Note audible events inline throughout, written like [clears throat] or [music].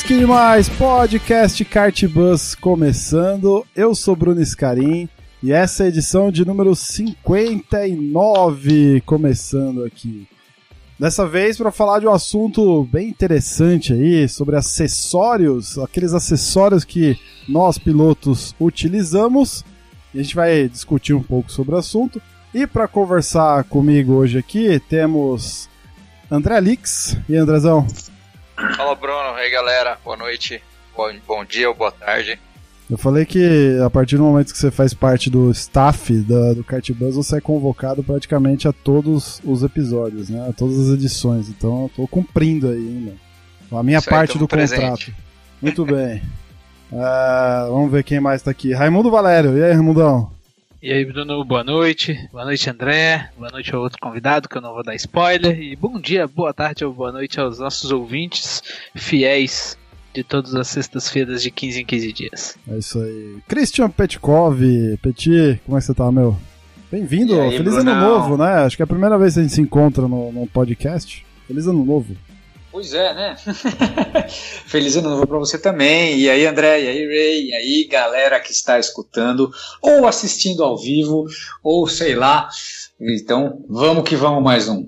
Que demais! Podcast Kart Bus começando. Eu sou Bruno Scarim e essa é a edição de número 59 começando aqui. Dessa vez para falar de um assunto bem interessante aí, sobre acessórios, aqueles acessórios que nós pilotos utilizamos. A gente vai discutir um pouco sobre o assunto. E para conversar comigo hoje aqui, temos André Lix. E Andrezão? Fala Bruno, e aí galera, boa noite, bom, bom dia ou boa tarde. Eu falei que a partir do momento que você faz parte do staff da, do Cartbus, você é convocado praticamente a todos os episódios, né? A todas as edições. Então eu tô cumprindo aí ainda. A minha Isso parte do tamo contrato. presente. Muito bem. [laughs] Ah, vamos ver quem mais tá aqui. Raimundo Valério. E aí, Raimundão? E aí, Bruno, boa noite. Boa noite, André. Boa noite ao outro convidado, que eu não vou dar spoiler. E bom dia, boa tarde ou boa noite aos nossos ouvintes fiéis de todas as sextas-feiras de 15 em 15 dias. É isso aí. Christian Petkov. Petit, como é que você tá, meu? Bem-vindo. Feliz ano Brunão? novo, né? Acho que é a primeira vez que a gente se encontra no, no podcast. Feliz ano novo. Pois é, né? [laughs] Feliz ano novo pra você também. E aí, André, e aí, Ray, e aí, galera que está escutando ou assistindo ao vivo, ou sei lá. Então, vamos que vamos mais um.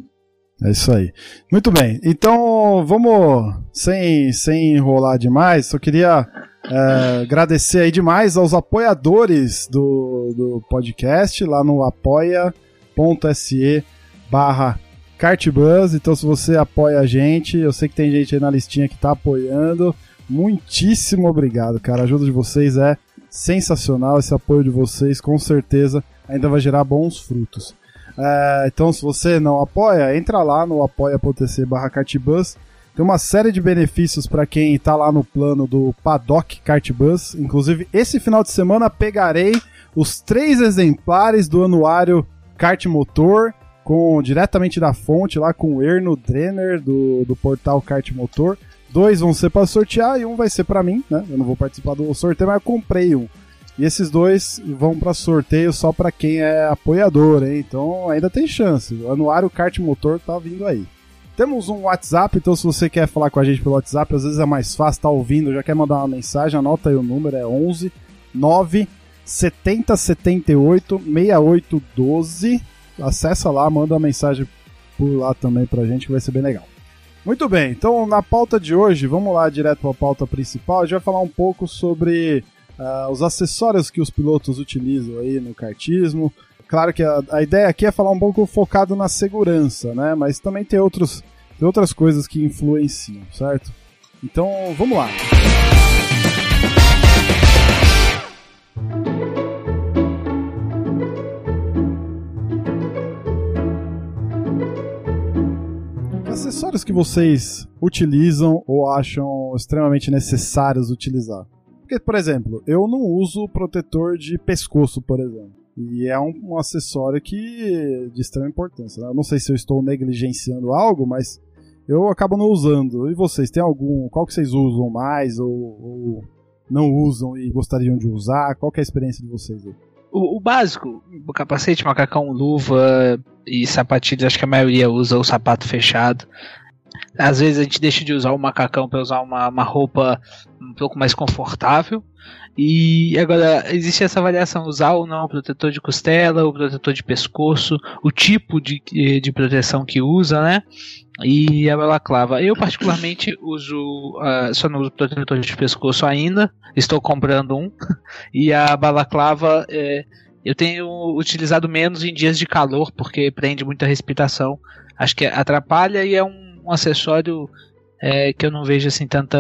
É isso aí. Muito bem. Então, vamos, sem, sem enrolar demais, só queria é, agradecer aí demais aos apoiadores do, do podcast, lá no apoia.se barra Cartbus. Então, se você apoia a gente, eu sei que tem gente aí na listinha que tá apoiando. Muitíssimo obrigado, cara. A ajuda de vocês é sensacional. Esse apoio de vocês, com certeza, ainda vai gerar bons frutos. É, então, se você não apoia, entra lá no apoia.se barra Cartbus. Tem uma série de benefícios para quem tá lá no plano do Paddock Cartbus. Inclusive, esse final de semana pegarei os três exemplares do anuário Kart Motor, com diretamente da fonte, lá com o Erno Drenner do, do portal Kart Motor. Dois vão ser para sortear e um vai ser para mim, né? Eu não vou participar do sorteio, mas eu comprei um. E esses dois vão para sorteio só para quem é apoiador, hein? Então ainda tem chance. O anuário Kart Motor tá vindo aí. Temos um WhatsApp, então se você quer falar com a gente pelo WhatsApp, às vezes é mais fácil, tá ouvindo, já quer mandar uma mensagem, anota aí o número, é 11 9 70 78 68 12. Acessa lá, manda uma mensagem por lá também pra gente que vai ser bem legal. Muito bem, então na pauta de hoje, vamos lá direto para a pauta principal. A gente vai falar um pouco sobre ah, os acessórios que os pilotos utilizam aí no kartismo. Claro que a, a ideia aqui é falar um pouco focado na segurança, né? Mas também tem, outros, tem outras coisas que influenciam, certo? Então vamos lá. Que acessórios que vocês utilizam ou acham extremamente necessários utilizar? Porque, por exemplo, eu não uso protetor de pescoço, por exemplo. E é um, um acessório que de extrema importância. né? Eu não sei se eu estou negligenciando algo, mas eu acabo não usando. E vocês, tem algum? Qual que vocês usam mais ou, ou não usam e gostariam de usar? Qual é a experiência de vocês aí? O, o básico, o capacete, macacão, luva e sapatilhas, acho que a maioria usa o sapato fechado. Às vezes a gente deixa de usar o macacão para usar uma, uma roupa um pouco mais confortável. E agora existe essa variação, usar ou não o protetor de costela, o protetor de pescoço, o tipo de, de proteção que usa, né? E a balaclava. Eu particularmente [coughs] uso, ah, só não uso protetor de pescoço ainda, estou comprando um. [laughs] E a balaclava é, eu tenho utilizado menos em dias de calor, porque prende muita respiração. Acho que atrapalha e é um, um acessório é, que eu não vejo assim tanta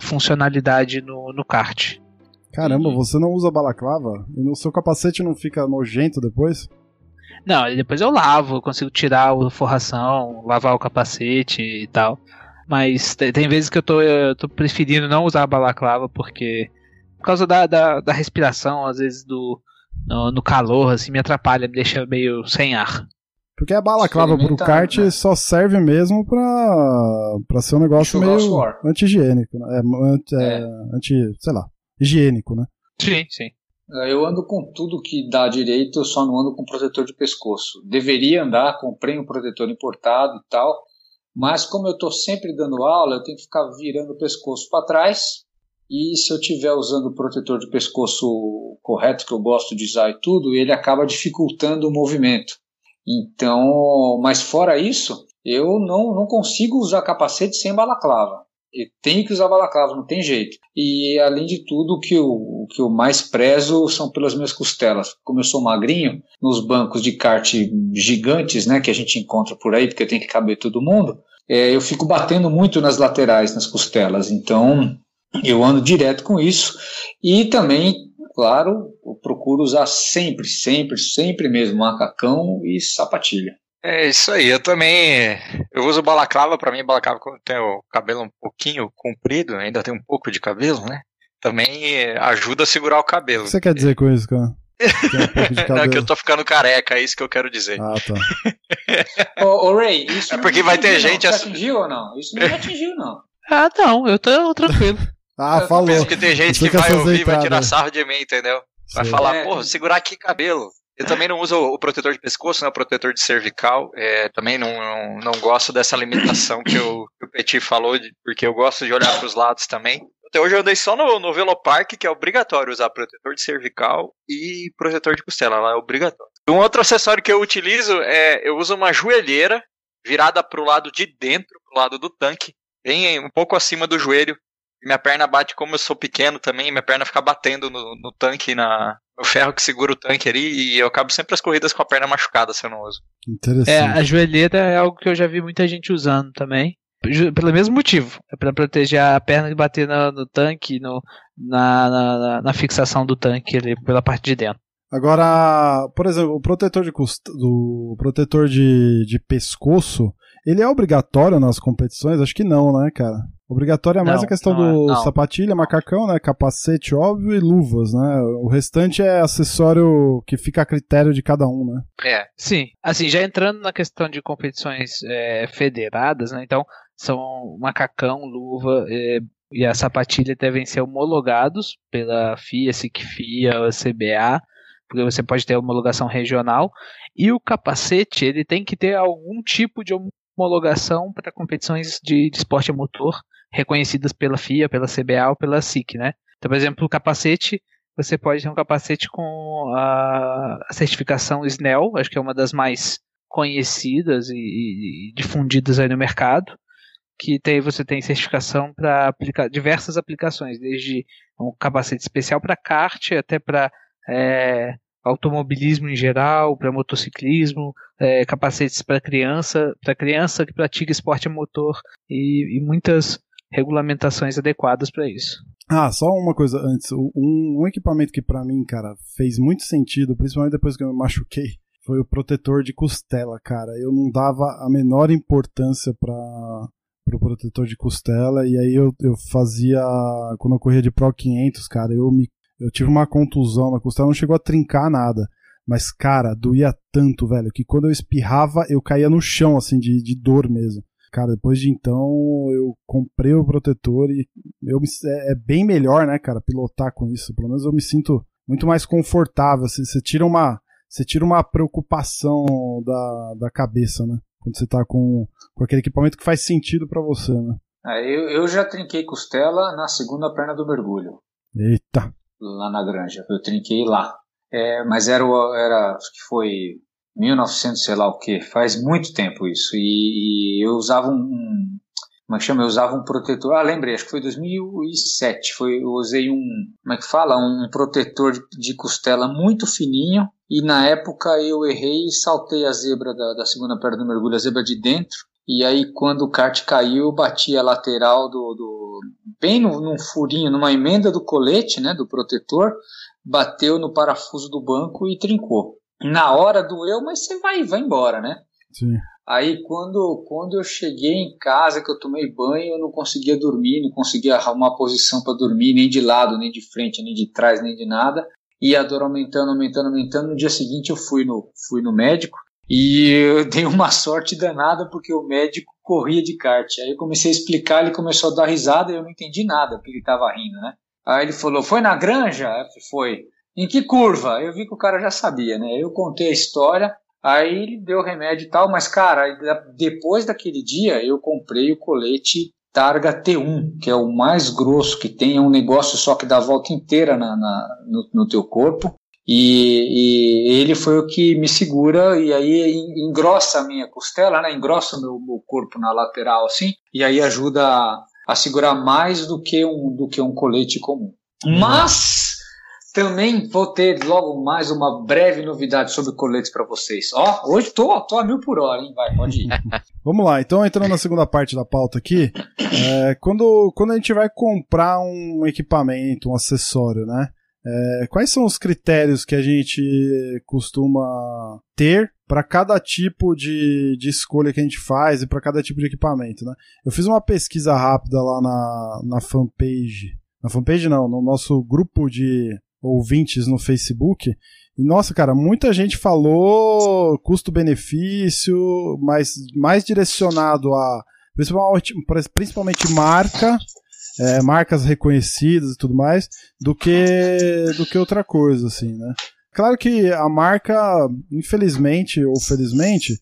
funcionalidade no, no kart. Caramba, você não usa balaclava? E no seu capacete não fica nojento depois? Não, depois eu lavo, eu consigo tirar a forração, lavar o capacete e tal. Mas tem, tem vezes que eu tô, eu tô preferindo não usar a balaclava porque. Por causa da, da, da respiração, às vezes do. No, no, calor, assim, me atrapalha, me deixa meio sem ar. Porque a balaclava pro kart né? só serve mesmo pra, pra ser um negócio meio anti-higiênico. Né? É, anti, é. anti, sei lá, higiênico, né? Sim, sim. É, eu ando com tudo que dá direito, eu só não ando com protetor de pescoço. Deveria andar, comprei um protetor importado e tal, mas como eu estou sempre dando aula, eu tenho que ficar virando o pescoço para trás. E se eu estiver usando o protetor de pescoço correto, que eu gosto de usar e tudo, ele acaba dificultando o movimento. Então, mas fora isso, eu não, não consigo usar capacete sem balaclava. Eu tenho que usar balaclava, não tem jeito. E além de tudo, o que eu, o que eu mais prezo são pelas minhas costelas. Como eu sou magrinho, nos bancos de kart gigantes, né, que a gente encontra por aí, porque tem que caber todo mundo, é, eu fico batendo muito nas laterais, nas costelas. Então, eu ando direto com isso. E também, claro, eu procuro usar sempre, sempre, sempre mesmo macacão e sapatilha. É isso aí, eu também. Eu uso balaclava, para mim, balaclava quando tem o cabelo um pouquinho comprido, ainda tem um pouco de cabelo, né? Também ajuda a segurar o cabelo. O que você quer dizer com isso, cara? [laughs] Um Não, que eu tô ficando careca, é isso que eu quero dizer. Ah, tá. [laughs] ô, ô, Ray, isso é porque vai ter não. gente. Você atingiu ou não? Isso não me atingiu, não. Ah, não, eu tô tranquilo. [laughs] ah, eu falou. Penso que tem gente que vai ouvir e vai tirar sarro de mim, entendeu? Vai Sim. falar, é. porra, segurar aqui cabelo. Eu também não uso o protetor de pescoço, né, o protetor de cervical. É, também não, não, não, gosto dessa limitação que o, que o Petit falou, de, porque eu gosto de olhar para os lados também. Até hoje eu andei só no, no Velopark, que é obrigatório usar protetor de cervical e protetor de costela, lá é obrigatório. Um outro acessório que eu utilizo é eu uso uma joelheira virada para o lado de dentro, para o lado do tanque, bem um pouco acima do joelho. Minha perna bate como eu sou pequeno também, minha perna fica batendo no, no tanque, na, no ferro que segura o tanque ali, e eu acabo sempre as corridas com a perna machucada se eu não uso. Interessante. É, a joelheira é algo que eu já vi muita gente usando também. Pelo mesmo motivo. É para proteger a perna de bater no, no tanque, no, na, na, na, fixação do tanque ali pela parte de dentro. Agora, por exemplo, o protetor de, do protetor de, de pescoço, ele é obrigatório nas competições? Acho que não, né, cara? Obrigatório é mais não, a questão do é, sapatilha, macacão, né? Capacete, óbvio, e luvas, né? O restante é acessório que fica a critério de cada um, né? É. Sim. Assim, já entrando na questão de competições é, federadas, né? Então, são macacão, luva é, e a sapatilha devem ser homologados pela FIA, SICFIA, CBA, porque você pode ter homologação regional. E o capacete, ele tem que ter algum tipo de homologação para competições de, de esporte a motor reconhecidas pela FIA, pela CBA ou pela SIC, né? Então, por exemplo, o capacete, você pode ter um capacete com a, certificação SNEL, acho que é uma das mais conhecidas e, e, difundidas aí no mercado, que tem, você tem certificação para aplicar diversas aplicações, desde um capacete especial para kart até para é, automobilismo em geral, para motociclismo, é, capacetes para criança, para criança que pratica esporte a motor e, e muitas regulamentações adequadas para isso. Ah, só uma coisa antes. Um, um equipamento que para mim, cara, fez muito sentido, principalmente depois que eu me machuquei, foi o protetor de costela, cara. Eu não dava a menor importância para o protetor de costela e aí eu, eu fazia quando eu corria de Pro 500, cara, eu me eu tive uma contusão na costela, não chegou a trincar nada. Mas, cara, doía tanto, velho, que quando eu espirrava, eu caía no chão, assim, de, de dor mesmo. Cara, depois de então, eu comprei o protetor e eu me, é, é, bem melhor, né, cara, pilotar com isso. Pelo menos eu me sinto muito mais confortável. Você, você tira uma. Você tira uma preocupação da, da cabeça, né? Quando você tá com, com aquele equipamento que faz sentido para você, né? É, eu, eu já trinquei costela na segunda perna do mergulho. Eita! Lá na granja. Eu trinquei lá. É, mas era, era, acho que foi 1900, sei lá o que, faz muito tempo isso. E, e, eu usava um, como é que chama? Eu usava um protetor. Ah, lembrei, acho que foi 2007. Foi, eu usei um, como é que fala? Um protetor de, costela muito fininho. E na época eu errei e saltei a zebra da, da segunda perna do mergulho, a zebra de dentro. E aí, quando o kart caiu, eu bati a lateral do. do bem no, num furinho, numa emenda do colete, né? Do protetor, bateu no parafuso do banco e trincou. Na hora doeu, mas você vai, vai embora, né? Sim. Aí quando, quando eu cheguei em casa, que eu tomei banho, eu não conseguia dormir, não conseguia arrumar posição para dormir, nem de lado, nem de frente, nem de trás, nem de nada. E a dor aumentando, aumentando, aumentando. No dia seguinte eu fui no, fui no médico e eu dei uma [laughs] sorte danada porque o médico corria de kart. Aí eu comecei a explicar, ele começou a dar risada e eu não entendi nada porque ele estava rindo, né? Aí ele falou: Foi na granja? Falei, Foi. Em que curva? Eu vi que o cara já sabia, né? Eu contei a história, aí ele deu remédio e tal, mas cara, depois daquele dia eu comprei o colete Targa T1, que é o mais grosso que tem, é um negócio só que dá a volta inteira na, na no, no, teu corpo. E, e, ele foi o que me segura e aí engrossa a minha costela, né? engrossa o meu, meu corpo na lateral assim, e aí ajuda a, a segurar mais do que um, do que um colete comum. Uhum. Mas também vou ter logo mais uma breve novidade sobre coletes para vocês. Ó, hoje tô, tô a mil por hora, hein? Vai, pode ir. [laughs] Vamos lá, então entrando na segunda parte da pauta aqui, é, quando, quando a gente vai comprar um equipamento, um acessório, né? É, quais são os critérios que a gente costuma ter para cada tipo de, de escolha que a gente faz e para cada tipo de equipamento, né? Eu fiz uma pesquisa rápida lá na, na fanpage, na fanpage não, no nosso grupo de ouvintes no Facebook. E, nossa, cara, muita gente falou custo-benefício, mas mais direcionado a principalmente, principalmente marca, é, marcas reconhecidas e tudo mais, do que do que outra coisa, assim, né? Claro que a marca, infelizmente ou felizmente,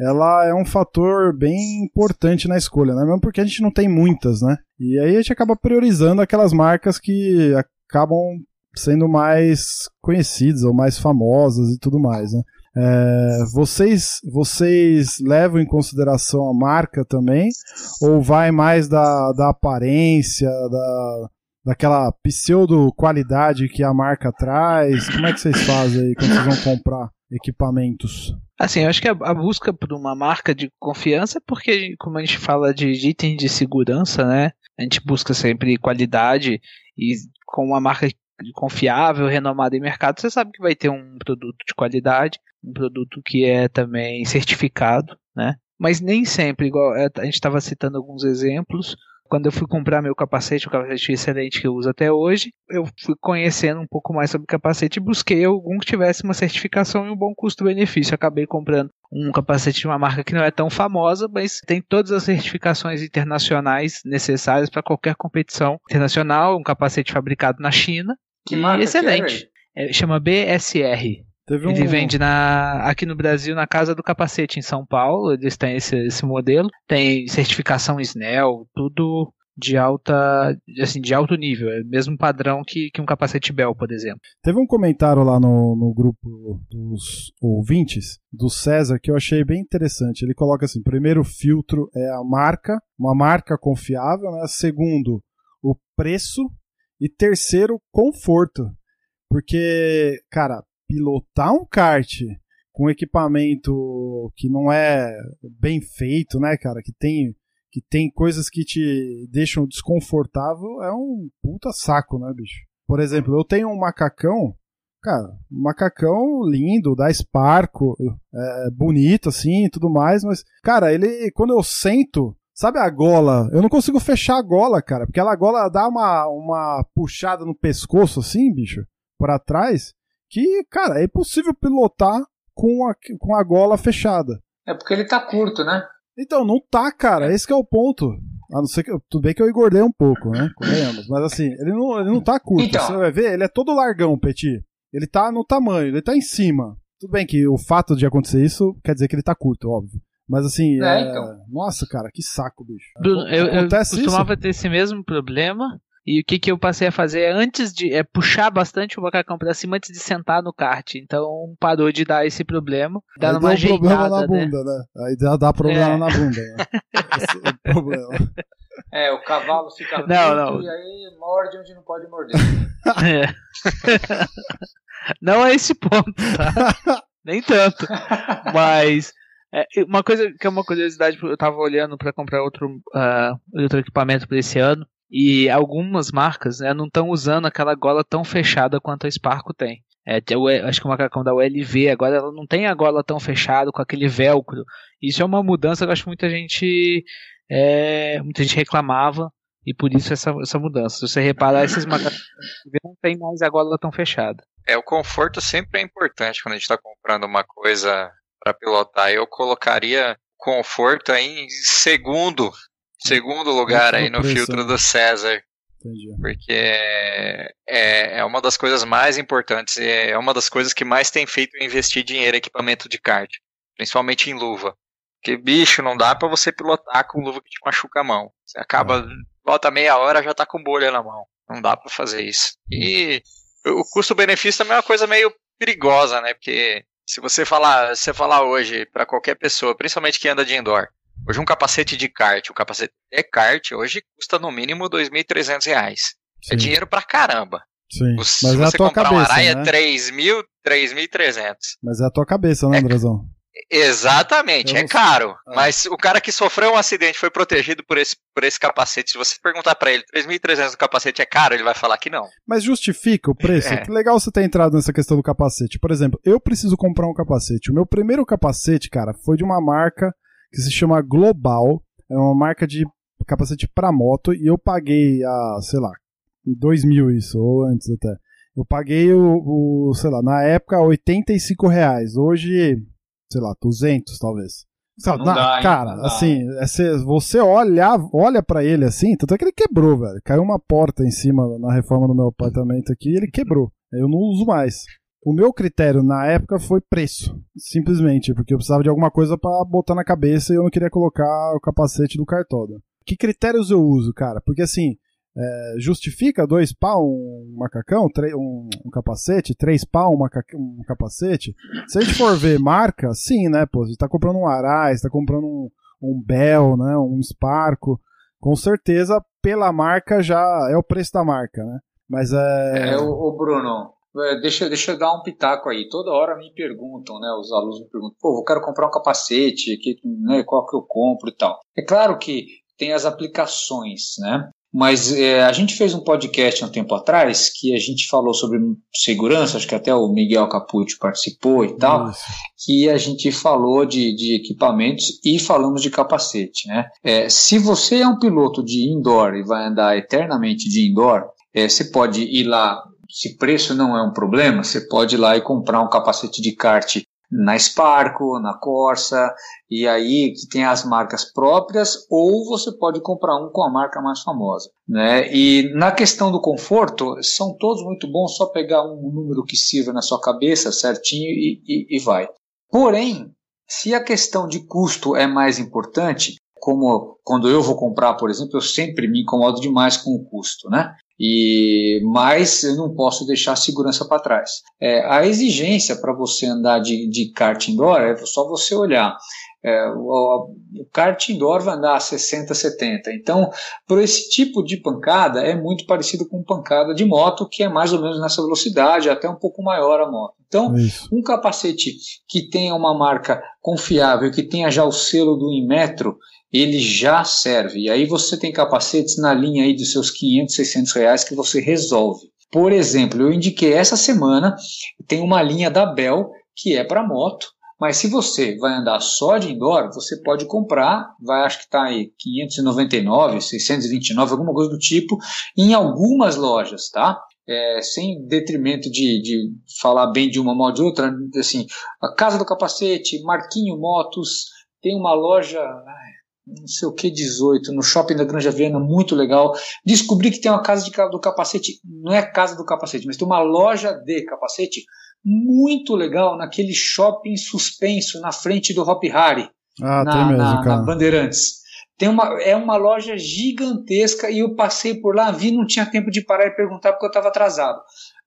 ela é um fator bem importante na escolha, né? Mesmo porque a gente não tem muitas, né? E aí a gente acaba priorizando aquelas marcas que acabam sendo mais conhecidas ou mais famosas e tudo mais, né? É, vocês, vocês levam em consideração a marca também? Ou vai mais da, da aparência, da, daquela pseudo qualidade que a marca traz? Como é que vocês fazem aí quando vocês vão comprar equipamentos? Assim, eu acho que a, a busca por uma marca de confiança, é porque como a gente fala de itens de segurança, né? A gente busca sempre qualidade e com uma marca confiável, renomada em mercado, você sabe que vai ter um produto de qualidade, um produto que é também certificado, né? Mas nem sempre, igual é, a gente estava citando alguns exemplos, quando eu fui comprar meu capacete, o capacete excelente que eu uso até hoje, eu fui conhecendo um pouco mais sobre capacete e busquei algum que tivesse uma certificação e um bom custo-benefício. Acabei comprando um capacete de uma marca que não é tão famosa, mas tem todas as certificações internacionais necessárias para qualquer competição internacional, um capacete fabricado na China, que marca excelente. Que é, chama BSR. Teve um... Ele vende na, aqui no Brasil na Casa do Capacete em São Paulo. Eles têm esse, esse modelo. Tem certificação SNEL, tudo de alta, assim, de alto nível, é o mesmo padrão que, que um capacete Bell, por exemplo. Teve um comentário lá no, no grupo dos ouvintes, do César, que eu achei bem interessante. Ele coloca assim: primeiro filtro é a marca, uma marca confiável, né? Segundo, o preço, e terceiro, conforto. Porque, cara, pilotar um kart com equipamento que não é bem feito, né, cara, que tem que tem coisas que te deixam desconfortável, é um puta saco, né, bicho? Por exemplo, eu tenho um macacão, cara, um macacão lindo, da Sparco, é, bonito assim e tudo mais, mas, cara, ele, quando eu sento, Sabe a gola? Eu não consigo fechar a gola, cara, porque ela a gola dá uma, uma puxada no pescoço assim, bicho, para trás, que, cara, é impossível pilotar com a, com a gola fechada. É porque ele tá curto, né? Então, não tá, cara, esse é o ponto. A não ser que. Tudo bem que eu engordei um pouco, né? Comemos. Mas assim, ele não, ele não tá curto. Então. Você vai ver, ele é todo largão, Petit. Ele tá no tamanho, ele tá em cima. Tudo bem que o fato de acontecer isso quer dizer que ele tá curto, óbvio. Mas assim, é, é... Então. nossa, cara, que saco, bicho. Bruno, eu, eu costumava isso? ter esse mesmo problema. E o que, que eu passei a fazer antes de é puxar bastante o macacão para cima antes de sentar no kart. Então parou de dar esse problema. Dá uma ajeitada, problema na né? bunda, né? Aí dá, dá problema é. na bunda. Né? [laughs] esse é o problema. É, o cavalo fica não, não. e aí morde onde não pode morder. [laughs] É. [laughs] não é esse ponto, tá? Nem tanto. Mas é, uma coisa que é uma curiosidade, eu estava olhando para comprar outro, uh, outro equipamento para esse ano e algumas marcas né, não estão usando aquela gola tão fechada quanto a Sparco tem. É, acho que o macacão da ULV agora ela não tem a gola tão fechada com aquele velcro. Isso é uma mudança que eu acho que muita gente é, muita gente reclamava e por isso essa, essa mudança. Se você reparar, esses macacões não tem mais a gola tão fechada. É, o conforto sempre é importante quando a gente está comprando uma coisa para pilotar. Eu colocaria conforto aí em segundo, segundo lugar aí no filtro do César. Entendi. Porque é, é uma das coisas mais importantes, é uma das coisas que mais tem feito investir dinheiro em equipamento de kart, principalmente em luva. Porque, bicho, não dá para você pilotar com luva que te machuca a mão. Você acaba, volta meia hora, já tá com bolha na mão. Não dá para fazer isso. E o custo-benefício também é uma coisa meio perigosa, né? Porque se você falar, se você falar hoje para qualquer pessoa, principalmente que anda de indoor, Hoje um capacete de kart, um capacete de kart, hoje custa no mínimo R$ 2.300. É dinheiro pra caramba. Sim, se mas você é a tua comprar cabeça, uma araia, né? 3.000, 3.300. Mas é a tua cabeça, né, é Andrezão? Exatamente, é caro. Ah. Mas o cara que sofreu um acidente foi protegido por esse, por esse capacete. Se você perguntar para ele, 3.300 do capacete é caro, ele vai falar que não. Mas justifica o preço? [laughs] É. Que legal você ter entrado nessa questão do capacete. Por exemplo, eu preciso comprar um capacete. O meu primeiro capacete, cara, foi de uma marca que se chama Global. É uma marca de capacete para moto e eu paguei a, sei lá, em 2000 isso, ou antes até. Eu paguei o, o, sei lá, na época 85 reais. Hoje, sei lá, 200 talvez. Lá, na, dá, cara, assim, é, você olha, olha para ele assim, tanto é que ele quebrou, velho. Caiu uma porta em cima na reforma do meu apartamento aqui e ele quebrou. Eu não uso mais. O meu critério na época foi preço, simplesmente, porque eu precisava de alguma coisa para botar na cabeça e eu não queria colocar o capacete do cartoda. Que critérios eu uso, cara? Porque assim, é, justifica dois pau um macacão, um, um, capacete, três pau um, um, capacete? Se a gente for ver marca, sim, né? Pô, você tá comprando um Arais, tá comprando um, um Bell, né? Um Sparco, com certeza pela marca já é o preço da marca, né? Mas é. É, o, o Bruno, é, deixa, deixa eu dar um pitaco aí. Toda hora me perguntam, né? Os alunos me perguntam, pô, eu quero comprar um capacete, que, né, qual que eu compro e tal. É claro que tem as aplicações, né? Mas é, a gente fez um podcast há um tempo atrás que a gente falou sobre segurança, acho que até o Miguel Capucci participou e tal, Isso. que a gente falou de, de equipamentos e falamos de capacete. Né? É, se você é um piloto de indoor e vai andar eternamente de indoor, é, você pode ir lá se preço não é um problema, você pode ir lá e comprar um capacete de kart na Sparco, na Corsa, e aí que tem as marcas próprias, ou você pode comprar um com a marca mais famosa. Né? E na questão do conforto, são todos muito bons, só pegar um número que sirva na sua cabeça certinho e, e, e vai. Porém, se a questão de custo é mais importante, como quando eu vou comprar, por exemplo, eu sempre me incomodo demais com o custo, né? E mas eu não posso deixar a segurança para trás. É, a exigência para você andar de, de kart indoor é só você olhar. É, o, o kart indoor vai andar a 60, 70. Então, por esse tipo de pancada, é muito parecido com pancada de moto, que é mais ou menos nessa velocidade, até um pouco maior a moto. Então, Isso. um capacete que tenha uma marca confiável, que tenha já o selo do Inmetro, ele já serve. E aí você tem capacetes na linha aí dos seus 500, 600 reais que você resolve. Por exemplo, eu indiquei essa semana, tem uma linha da Bell que é para moto, mas se você vai andar só de indoor, você pode comprar, vai acho que está aí 599, 629, alguma coisa do tipo, em algumas lojas, tá? É, sem detrimento de, de falar bem de uma mal de outra, assim, a Casa do Capacete, Marquinho Motos, tem uma loja, não sei o que 18, no shopping da Granja Viana, muito legal. Descobri que tem uma casa de, do capacete, não é casa do capacete, mas tem uma loja de capacete muito legal naquele shopping suspenso na frente do Hop Harry, ah, na, mesmo, na, na, Bandeirantes. Tem uma, é uma loja gigantesca e eu passei por lá, vi, não tinha tempo de parar e perguntar porque eu estava atrasado.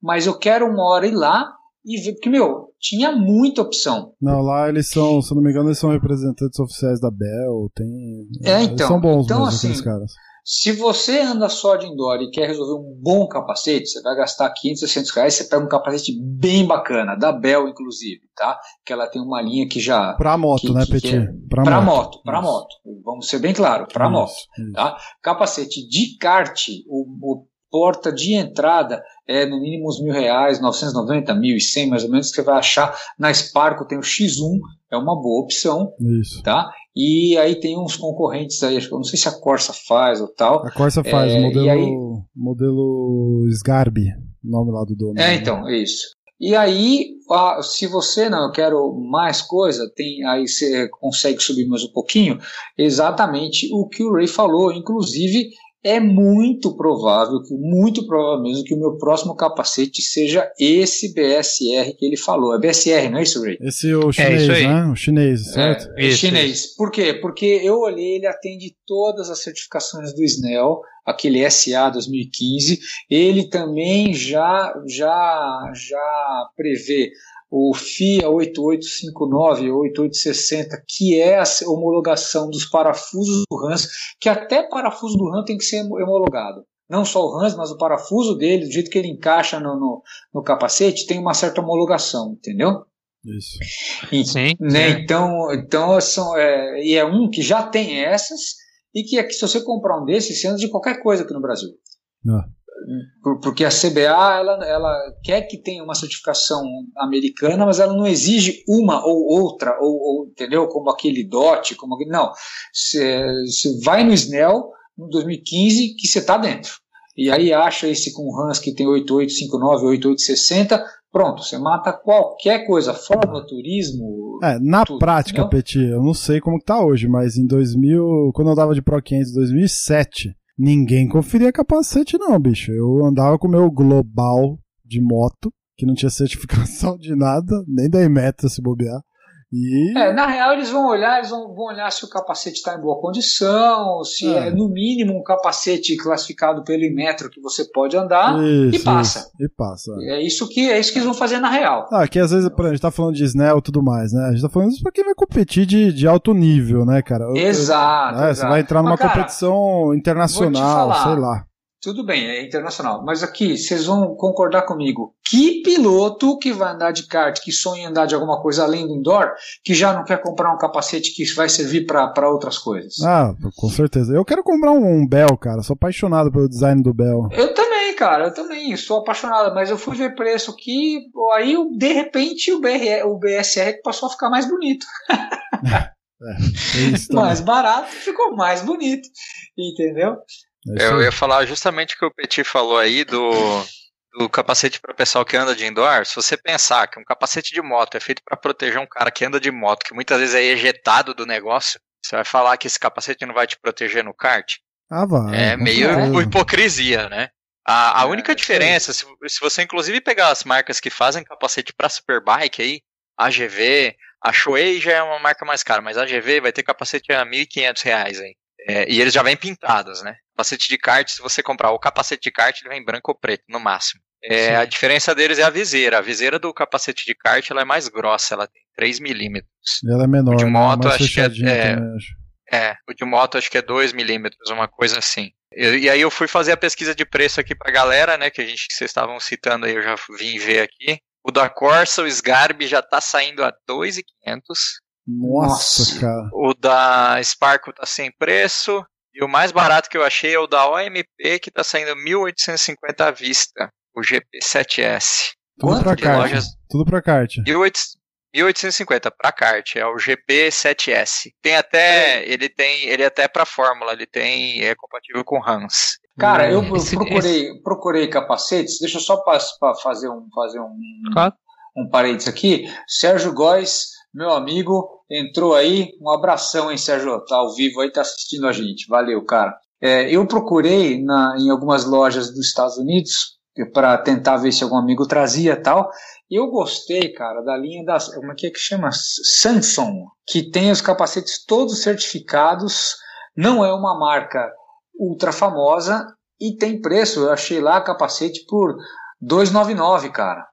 Mas eu quero uma hora ir lá e porque, meu, tinha muita opção. Não, lá eles são, se não me engano, eles são representantes oficiais da Bell, tem... É, então. Eles são bons então, mesmo, assim, caras. Se você anda só de indoor e quer resolver um bom capacete, você vai gastar 500, 600 reais, você pega um capacete bem bacana, da Bell inclusive, tá? Que ela tem uma linha que já... Pra moto, que, né, Petit? É, pra, pra moto, moto pra moto. Vamos ser bem claro, pra isso, moto, isso. tá? Capacete de kart, o, o porta de entrada é no mínimo uns mil reais, 990, mil e cem mais ou menos, que você vai achar. Na Sparco tem o X1, é uma boa opção. Isso. Tá? E aí tem uns concorrentes aí, eu não sei se a Corsa faz ou tal. A Corsa faz, é, modelo, aí... modelo Sgarbi, nome lá do dono. É, né? então, é isso. E aí, se você não, eu quero mais coisa, tem aí você consegue subir mais um pouquinho, exatamente o que o Ray falou, inclusive é muito provável, muito provável mesmo, que o meu próximo capacete seja esse BSR que ele falou. É BSR, não é isso, Ray? Esse é o chinês, é né? O chinês, certo? É, isso, chinês. Isso. Por quê? Porque eu olhei, ele atende todas as certificações do SNEL, aquele SA 2015. Ele também já, já, já prevê o FIA 8859 8860, que é a homologação dos parafusos do Hans, que até parafuso do Hans tem que ser homologado. Não só o Hans, mas o parafuso dele, do jeito que ele encaixa no, no, no capacete, tem uma certa homologação, entendeu? Isso. E, sim, né, sim. Então, então são, é, e é um que já tem essas, e que, é que se você comprar um desses, você anda de qualquer coisa aqui no Brasil. Não. Porque a CBA ela, ela quer que tenha uma certificação americana, mas ela não exige uma ou outra, ou, ou entendeu? Como aquele DOT, como aquele. Não. Você vai no SNEL no 2015 que você está dentro. E aí acha esse com Hans que tem 8859, 8860, pronto, você mata qualquer coisa, fórmula, turismo. É, na tudo, prática? Petit, eu não sei como está hoje, mas em 2000, quando eu dava de Pro 500 em 2007, Ninguém conferia capacete, não, bicho. Eu andava com o meu global de moto, que não tinha certificação de nada, nem da Imetra se bobear. E... É, na real, eles vão olhar, eles vão, vão olhar se o capacete está em boa condição, se é. é. no mínimo um capacete classificado pelo Imetro que você pode andar isso, e passa. Isso, e passa. É isso que é isso que eles vão fazer na real. Ah, que às vezes, por exemplo, a gente tá falando de Snell e tudo mais, né? A gente tá falando isso pra quem vai competir de, de alto nível, né, cara? Exato. É, exato. Você vai entrar numa Mas, cara, competição internacional, falar, sei lá. Tudo bem, é internacional. Mas aqui, vocês vão concordar comigo. Que piloto que vai andar de kart, que sonha em andar de alguma coisa além do indoor, que já não quer comprar um capacete que vai servir para outras coisas? Ah, com certeza. Eu quero comprar um, um Bell, cara. Sou apaixonado pelo design do Bell. Eu também, cara. Eu também sou apaixonado. Mas eu fui ver preço aqui, aí de repente o, BR, o BSR passou a ficar mais bonito. [laughs] É, é [laughs] mais barato, ficou mais bonito. Entendeu? É eu ia falar justamente o que o Petit falou aí do, do capacete para o pessoal que anda de indoor. Se você pensar que um capacete de moto é feito para proteger um cara que anda de moto, que muitas vezes é ejetado do negócio, você vai falar que esse capacete não vai te proteger no kart? Ah, vai. É meio hipocrisia, né? A, a é, única diferença, se, se você inclusive pegar as marcas que fazem capacete para superbike aí, AGV, a Shuei já é uma marca mais cara, mas a AGV vai ter capacete a R$ 1.500 aí. É, e eles já vêm pintados, né? Capacete de kart, se você comprar o capacete de kart, ele vem branco ou preto, no máximo. É, a diferença deles é a viseira. A viseira do capacete de kart ela é mais grossa, ela tem 3 milímetros. Ela é menor. O de né? moto, né? acho que é, é, é, o de moto acho que é 2 milímetros, uma coisa assim. E, e, aí eu fui fazer a pesquisa de preço aqui pra galera, né? Que a gente que vocês estavam citando aí, eu já vim ver aqui. O da Corsa, o Sgarbi já tá saindo a 2,500. Nossa, cara. O da Sparco tá sem preço. E o mais barato que eu achei é o da OMP, que tá saindo 1.850 à vista. O GP7S. Tudo pra kart. Lojas... Tudo pra kart. 1850 para kart, é o GP7S. Tem até, ele tem, ele é até para fórmula, ele tem é compatível com Hans. Cara, eu, eu procurei, procurei capacetes. Deixa eu só para fazer um fazer um claro. um parênteses aqui. Sérgio Góes meu amigo, entrou aí. Um abração, hein, Sérgio? Tá ao vivo aí, tá assistindo a gente. Valeu, cara. É, eu procurei na, em algumas lojas dos Estados Unidos para tentar ver se algum amigo trazia tal. Eu gostei, cara, da linha das. Como é que, é que chama? Samsung, que tem os capacetes todos certificados. Não é uma marca ultra famosa e tem preço. Eu achei lá capacete por 299, cara.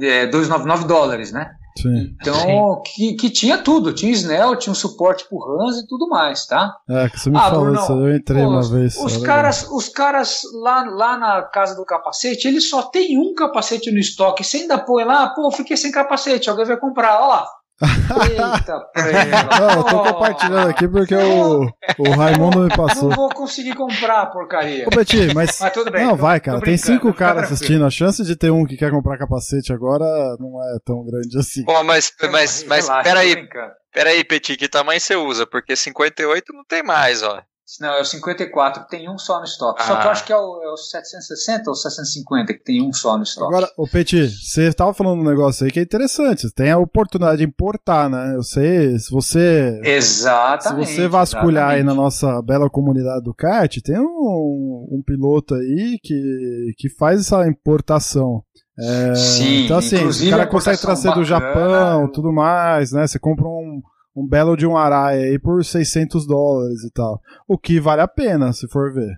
É, 299 dólares, né? Sim. Então, que, que tinha tudo, tinha Snell, tinha um suporte pro Hans e tudo mais, tá? É, que você me ah, falou Bruno, isso, eu entrei pô, uma vez. Os caras, os caras lá, lá na casa do capacete, eles só tem um capacete no estoque, você ainda põe lá, pô, fiquei sem capacete, alguém vai comprar, ó lá. Eita, [laughs] Não, eu tô compartilhando aqui porque o, o Raimundo me passou. Não vou conseguir comprar, porcaria. Ô, Betinho, mas. mas tudo bem. Não, vai, cara. Tem cinco caras assistindo. A chance de ter um que quer comprar capacete agora não é tão grande assim. Bom, mas, mas, mas, mas peraí. Peraí, Petit, que tamanho você usa? Porque 58 não tem mais, ó. Não, é o 54, que tem um só no estoque. Ah. Só que eu ah. acho que é o, é o 760 ou 750 que tem um só no estoque. Agora, o Petit, você estava falando um negócio aí que é interessante. Você tem a oportunidade de importar, né? Eu sei, se você. Exatamente. Se você vasculhar exatamente. aí na nossa bela comunidade do kart, tem um, um piloto aí que, que faz essa importação. É, Sim, então assim, o cara consegue trazer bacana, do Japão, tudo mais, né? Você compra um, um belo de um araia aí por 600 dólares e tal. O que vale a pena, se for ver.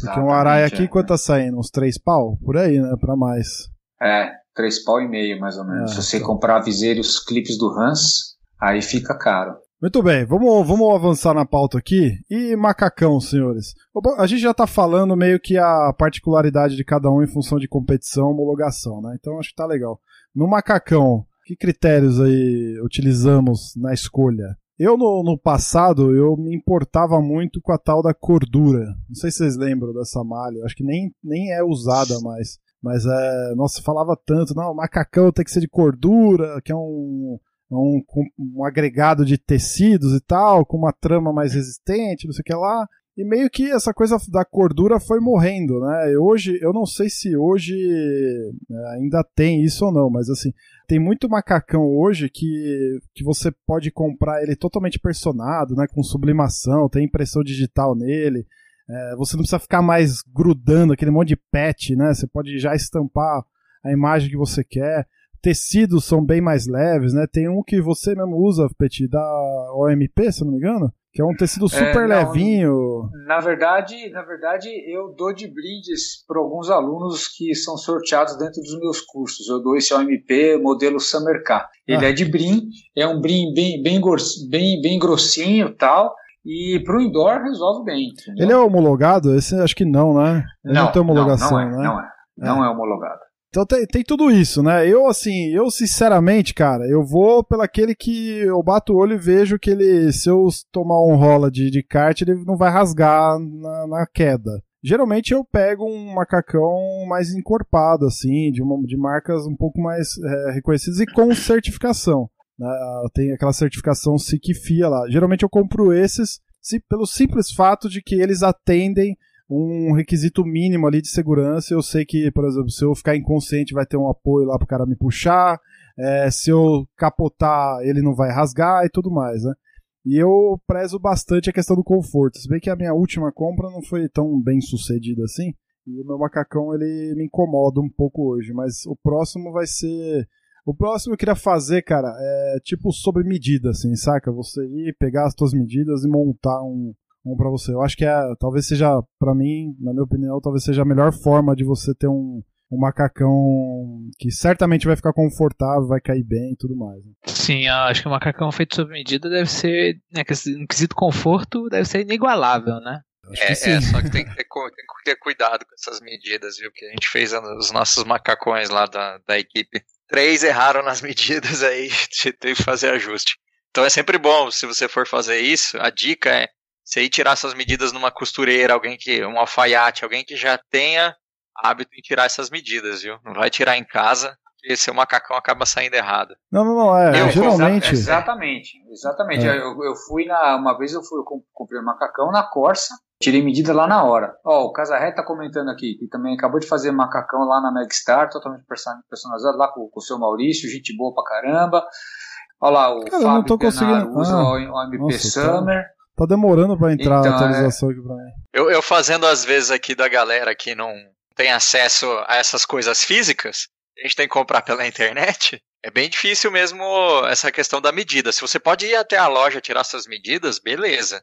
Porque um araia aqui, é. quanto tá saindo? Uns 3 pau? Por aí, né? Pra mais. É, 3 pau e meio, mais ou menos. É, se você então. comprar a viseira e os clipes do Hans, aí fica caro. Muito bem, vamos, vamos avançar na pauta aqui. E macacão, senhores? A gente já está falando meio que a particularidade de cada um em função de competição, homologação, né? Então acho que tá legal. No macacão, que critérios aí utilizamos na escolha? Eu, no, no, passado, eu me importava muito com a tal da cordura. Não sei se vocês lembram dessa malha. Acho que nem, nem é usada mais. Mas, é, nossa, falava tanto. Não, macacão tem que ser de cordura, que é um, um, um agregado de tecidos e tal, com uma trama mais resistente, não sei o que lá. E meio que essa coisa da cordura foi morrendo, né? Hoje, eu não sei se hoje é, ainda tem isso ou não, mas assim, tem muito macacão hoje que, que você pode comprar ele totalmente personado, né? Com sublimação, tem impressão digital nele. É, você não precisa ficar mais grudando aquele monte de patch, né? Você pode já estampar a imagem que você quer. Tecidos são bem mais leves, né? Tem um que você mesmo usa, Petit, da OMP, se não me engano que é um tecido super é, não, levinho. Na verdade, na verdade, eu dou de brindes para alguns alunos que são sorteados dentro dos meus cursos. Eu dou esse OMP modelo Summer K. Ele ah. é de brim, é um brim bem, bem, bem, bem grossinho tal. E para o indoor resolve bem. Entendeu? Ele é homologado? Esse acho que não, né? Ele não, não tem homologação, não, não é, né? Não é, não é, é homologado. Então tem, tem tudo isso, né? Eu, assim, eu sinceramente, cara, eu vou pelo aquele que eu bato o olho e vejo que ele, se eu tomar um rola de, de kart, ele não vai rasgar na, na queda. Geralmente eu pego um macacão mais encorpado, assim, de, uma, de marcas um pouco mais é, reconhecidas e com certificação. Né? Tem aquela certificação SIC FIA lá. Geralmente eu compro esses se, pelo simples fato de que eles atendem um requisito mínimo ali de segurança. Eu sei que, por exemplo, se eu ficar inconsciente, vai ter um apoio lá pro cara me puxar. É, se eu capotar, ele não vai rasgar e tudo mais, né? E eu prezo bastante a questão do conforto. Se bem que a minha última compra não foi tão bem sucedida assim. E o meu macacão ele me incomoda um pouco hoje. Mas o próximo vai ser. O próximo eu queria fazer, cara, é tipo sobre medida, assim, saca? Você ir pegar as suas medidas e montar um, um para você. Eu acho que é, talvez seja, para mim, na minha opinião, talvez seja a melhor forma de você ter um, um macacão que certamente vai ficar confortável, vai cair bem e tudo mais. Né? Sim, acho que o macacão feito sob medida deve ser, né, no quesito conforto, deve ser inigualável, né? É, é, só que tem [laughs] que, ter, tem que, ter, cuidado com essas medidas, viu? Que a gente fez os nossos macacões lá da, da equipe. Três erraram nas [laughs] medidas aí, [laughs] teve que fazer ajuste. Então é sempre bom, se você for fazer isso, a dica é você ir tirar essas medidas numa costureira, alguém que. um alfaiate, alguém que já tenha hábito em tirar essas medidas, viu? Não vai tirar em casa, porque seu macacão acaba saindo errado. Não, não, não, é. Eu, geralmente. exatamente, exatamente. É. Eu, eu fui na. Uma vez eu fui, eu comprei um macacão na Corsa, tirei medida lá na hora. Ó, o Casarré tá comentando aqui, que também acabou de fazer macacão lá na Megstar, totalmente personalizado, lá com, com o seu Maurício, gente boa pra caramba. Olha lá, o Cara, Fábio Penaro usa ah, o MP nossa, Summer. Tá... Tá demorando para entrar então, a atualização é... aqui pra mim. Eu, eu fazendo às vezes aqui da galera que não tem acesso a essas coisas físicas, a gente tem que comprar pela internet. É bem difícil mesmo essa questão da medida. Se você pode ir até a loja tirar suas medidas, beleza.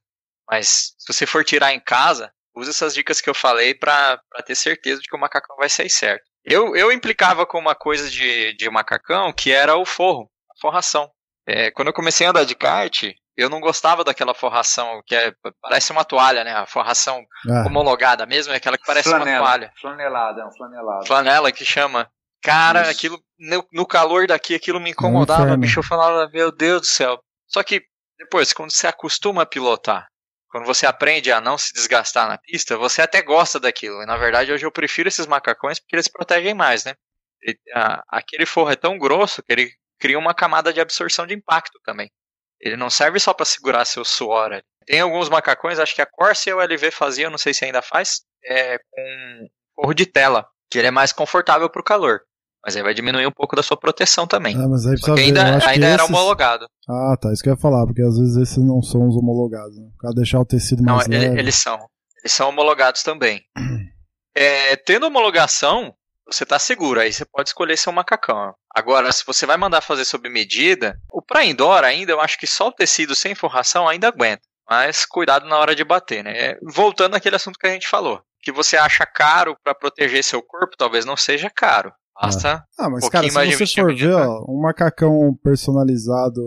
Mas se você for tirar em casa, use essas dicas que eu falei para ter certeza de que o macacão vai sair certo. Eu, eu implicava com uma coisa de, de macacão que era o forro, a forração. É, quando eu comecei a andar de kart, eu não gostava daquela forração que é, parece uma toalha, né? A forração ah. homologada mesmo, é aquela que parece Flanela, uma toalha. Flanelada, é um flanelado. Flanela que chama. Cara, Isso. aquilo no, no, calor daqui, aquilo me incomodava, é bicho. Eu falava, meu Deus do céu. Só que depois, quando você acostuma a pilotar, quando você aprende a não se desgastar na pista, você até gosta daquilo. E na verdade, hoje eu prefiro esses macacões porque eles protegem mais, né? E, a, aquele forro é tão grosso que ele cria uma camada de absorção de impacto também. Ele não serve só para segurar seu suor. Tem alguns macacões, acho que a Corsa e o LV faziam, não sei se ainda faz, é, com forro de tela, que ele é mais confortável para o calor. Mas aí vai diminuir um pouco da sua proteção também. Ah, mas aí precisa ver, ainda, ainda era esses... homologado. Ah, tá. Isso que eu ia falar, porque às vezes esses não são os homologados. Né? Pra deixar o tecido mais não, leve. Eles são. Eles são homologados também. [clears throat] é, tendo homologação, você tá seguro. Aí você pode escolher seu macacão. Agora, se você vai mandar fazer sob medida, o pra indoor ainda, eu acho que só o tecido sem forração ainda aguenta. Mas cuidado na hora de bater, né? É, voltando àquele assunto que a gente falou. Que você acha caro para proteger seu corpo, talvez não seja caro. Basta. Ah, mas um cara, se você for ver, ó, um macacão personalizado,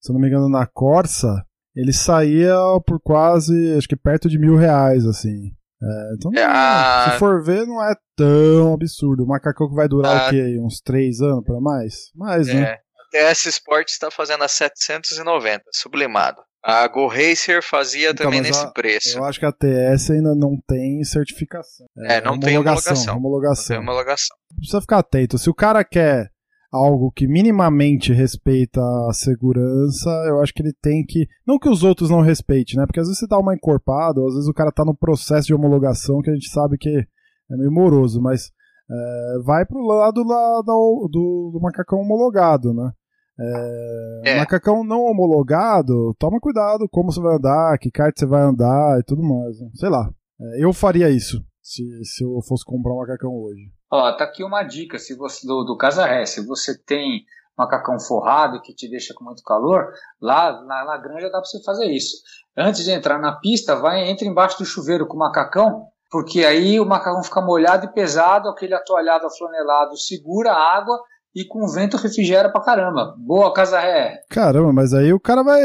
se eu não me engano, na Corsa, ele saía por quase, acho que perto de mil reais, assim. É, então, é, a... se for ver, não é tão absurdo. O macacão que vai durar a... o quê? Uns 3 anos para mais? Mais, é. né? A TS Sport está fazendo a 790, sublimado. A Go Racer fazia então, também nesse a, preço. Eu acho que a TS ainda não tem certificação. É, é não tem homologação. homologação. Não tem homologação. Precisa ficar atento. Se o cara quer algo que minimamente respeita a segurança, eu acho que ele tem que. Não que os outros não respeitem, né? Porque às vezes você dá uma encorpada, ou às vezes o cara tá no processo de homologação que a gente sabe que é meio moroso, mas é, vai pro lado lá do, do, do macacão homologado, né? É, é. Macacão não homologado, toma cuidado como você vai andar, que kart você vai andar e tudo mais. Né? Sei lá. É, eu faria isso se, se eu fosse comprar um macacão hoje. Ó, tá aqui uma dica se você, do, do Casaré. Se você tem macacão forrado que te deixa com muito calor, lá na, na granja dá para você fazer isso. Antes de entrar na pista, vai entra embaixo do chuveiro com o macacão, porque aí o macacão fica molhado e pesado, aquele atoalhado aflanelado segura a água e com vento refrigera pra caramba. Boa, casa ré. Caramba, mas aí o cara vai.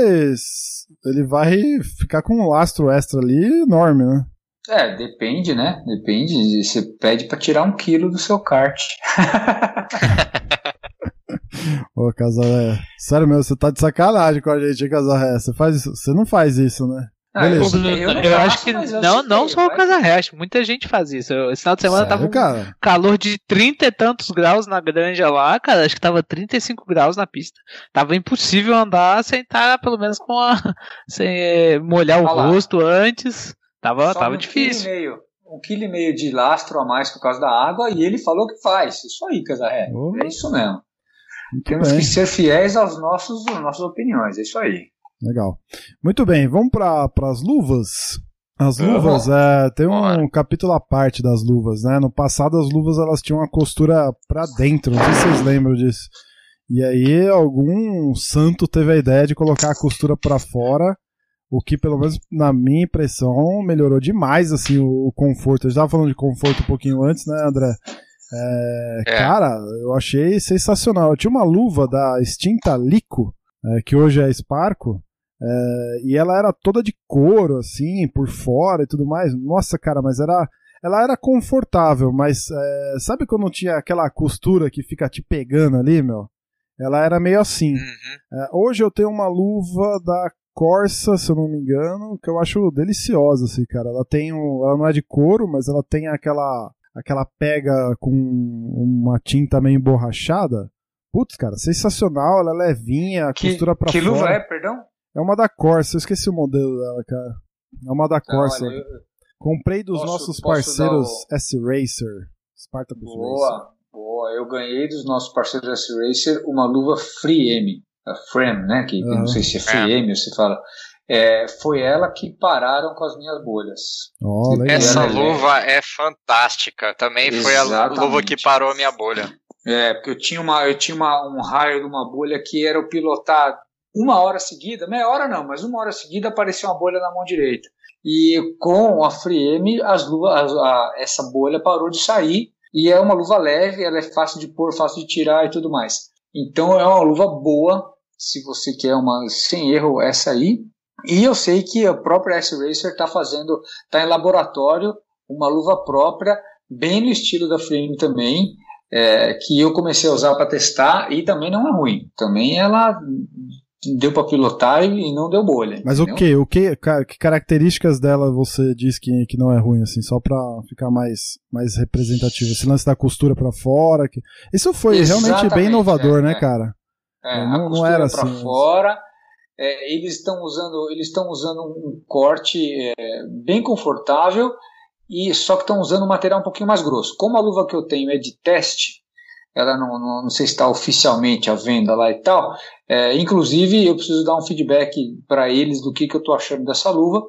Ele vai ficar com um lastro extra ali enorme, né? É, depende, né? Depende. Você pede para tirar um quilo do seu kart. [laughs] Ô, Casaré. Sério mesmo, você tá de sacanagem com a gente, hein, Casaré? Você faz isso? Você não faz isso, né? Ah, eu, eu, eu acho que não, não só o Casa Resto, muita gente faz isso. Esse final de semana Sério, tava um cara? calor de 30 e tantos graus na granja lá, cara, acho que tava 35 graus na pista. Tava impossível andar sem estar pelo menos com a [laughs] sem eh, molhar o rosto antes. Tava, tava um difícil. Quilo meio, um quilo e meio de lastro a mais por causa da água e ele falou que faz. Isso aí, Casaré. Oh. É isso mesmo. Muito Temos bem. que ser fiéis aos nossos, às nossas opiniões. É isso aí. Legal. Muito bem, vamos para as luvas. As luvas, uhum. é, tem um capítulo à parte das luvas, né? No passado as luvas elas tinham uma costura para dentro, não sei se vocês lembram disso. E aí algum santo teve a ideia de colocar a costura para fora, o que pelo menos na minha impressão melhorou demais assim o, o conforto. Eu estava falando de conforto um pouquinho antes, né, André? É, é. Cara, eu achei sensacional. Eu tinha uma luva da extinta Lico, é, que hoje é Sparco, é, e ela era toda de couro, assim, por fora e tudo mais. Nossa, cara, mas era. Ela era confortável, mas é, sabe quando tinha aquela costura que fica te pegando ali, meu? Ela era meio assim. Uhum. É, hoje eu tenho uma luva da Corsa, se eu não me engano, que eu acho deliciosa, assim, cara. Ela tem um, ela não é de couro, mas ela tem aquela aquela pega com uma tinta meio emborrachada. Putz, cara, sensacional, ela é levinha, que, costura pra que fora. Que luva é, perdão? É uma da Corsa, eu esqueci o modelo dela, cara. É uma da Corsa. Não, eu... Comprei dos posso, nossos parceiros o... S-Racer. Spartacus boa, Racer. Boa, eu ganhei dos nossos parceiros S-Racer uma luva Free M. A Frame, né? Que uhum. não sei se é Free M ou se fala. É, foi ela que pararam com as minhas bolhas. Oh, Essa luva é fantástica. Também Exatamente. foi a luva que parou a minha bolha. É, porque eu tinha, uma, eu tinha uma, um raio de uma bolha que era o pilotar uma hora seguida, meia hora não, mas uma hora seguida apareceu uma bolha na mão direita. E com a Freeme, as luvas, a, a, essa bolha parou de sair e é uma luva leve, ela é fácil de pôr, fácil de tirar e tudo mais. Então é uma luva boa, se você quer uma sem erro essa aí. E eu sei que a própria S-Racer está fazendo, está em laboratório, uma luva própria, bem no estilo da Frame também, é, que eu comecei a usar para testar e também não é ruim. Também ela deu para pilotar e não deu bolha. Mas entendeu? o que? O que, que características dela você diz que, que não é ruim assim, só para ficar mais mais representativo? Esse lance da costura para fora, que isso foi Exatamente, realmente bem inovador, é, né, é. cara? É, não, não era assim. Pra fora, é, eles estão usando eles estão usando um corte é, bem confortável e só que estão usando um material um pouquinho mais grosso. Como a luva que eu tenho é de teste, ela não, não, não sei se está oficialmente à venda lá e tal. É, inclusive, eu preciso dar um feedback para eles do que, que eu estou achando dessa luva,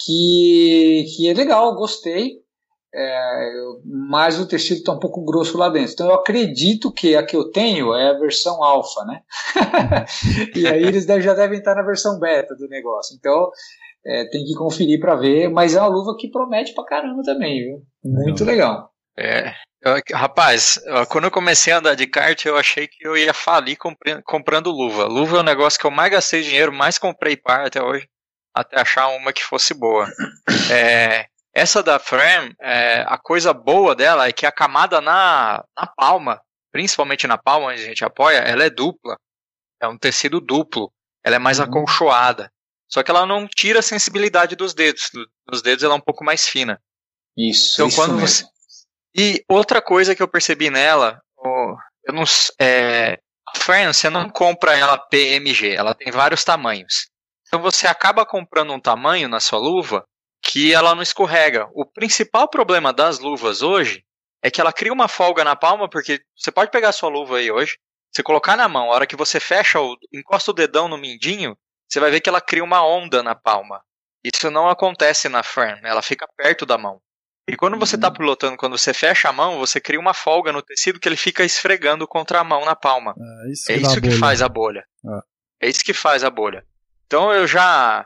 que, que é legal, gostei, é, mas o tecido está um pouco grosso lá dentro. Então eu acredito que a que eu tenho é a versão alfa, né? [laughs] e aí eles já devem estar na versão beta do negócio. Então é, tem que conferir para ver, mas é uma luva que promete pra caramba também, viu? Muito legal. É, eu, rapaz, quando eu comecei a andar de kart, eu achei que eu ia falir comprando luva. Luva é o negócio que eu mais gastei dinheiro, mais comprei par até hoje, até achar uma que fosse boa. [coughs] É, essa da Frame, é, a coisa boa dela é que a camada na, na palma, principalmente na palma onde a gente apoia, ela é dupla. É um tecido duplo. Ela é mais uhum. acolchoada. Só que ela não tira a sensibilidade dos dedos. Dos dedos ela é um pouco mais fina. Isso. Então isso quando mesmo. você e outra coisa que eu percebi nela, eu não, é, a Fern, você não compra ela PMG, ela tem vários tamanhos. Então você acaba comprando um tamanho na sua luva que ela não escorrega. O principal problema das luvas hoje é que ela cria uma folga na palma, porque você pode pegar a sua luva aí hoje, você colocar na mão, a hora que você fecha, o, encosta o dedão no mindinho, você vai ver que ela cria uma onda na palma. Isso não acontece na Fern, ela fica perto da mão. E quando você está uhum. pilotando, quando você fecha a mão, você cria uma folga no tecido que ele fica esfregando contra a mão na palma. É isso que, é isso que faz a bolha. É. é isso que faz a bolha. Então eu já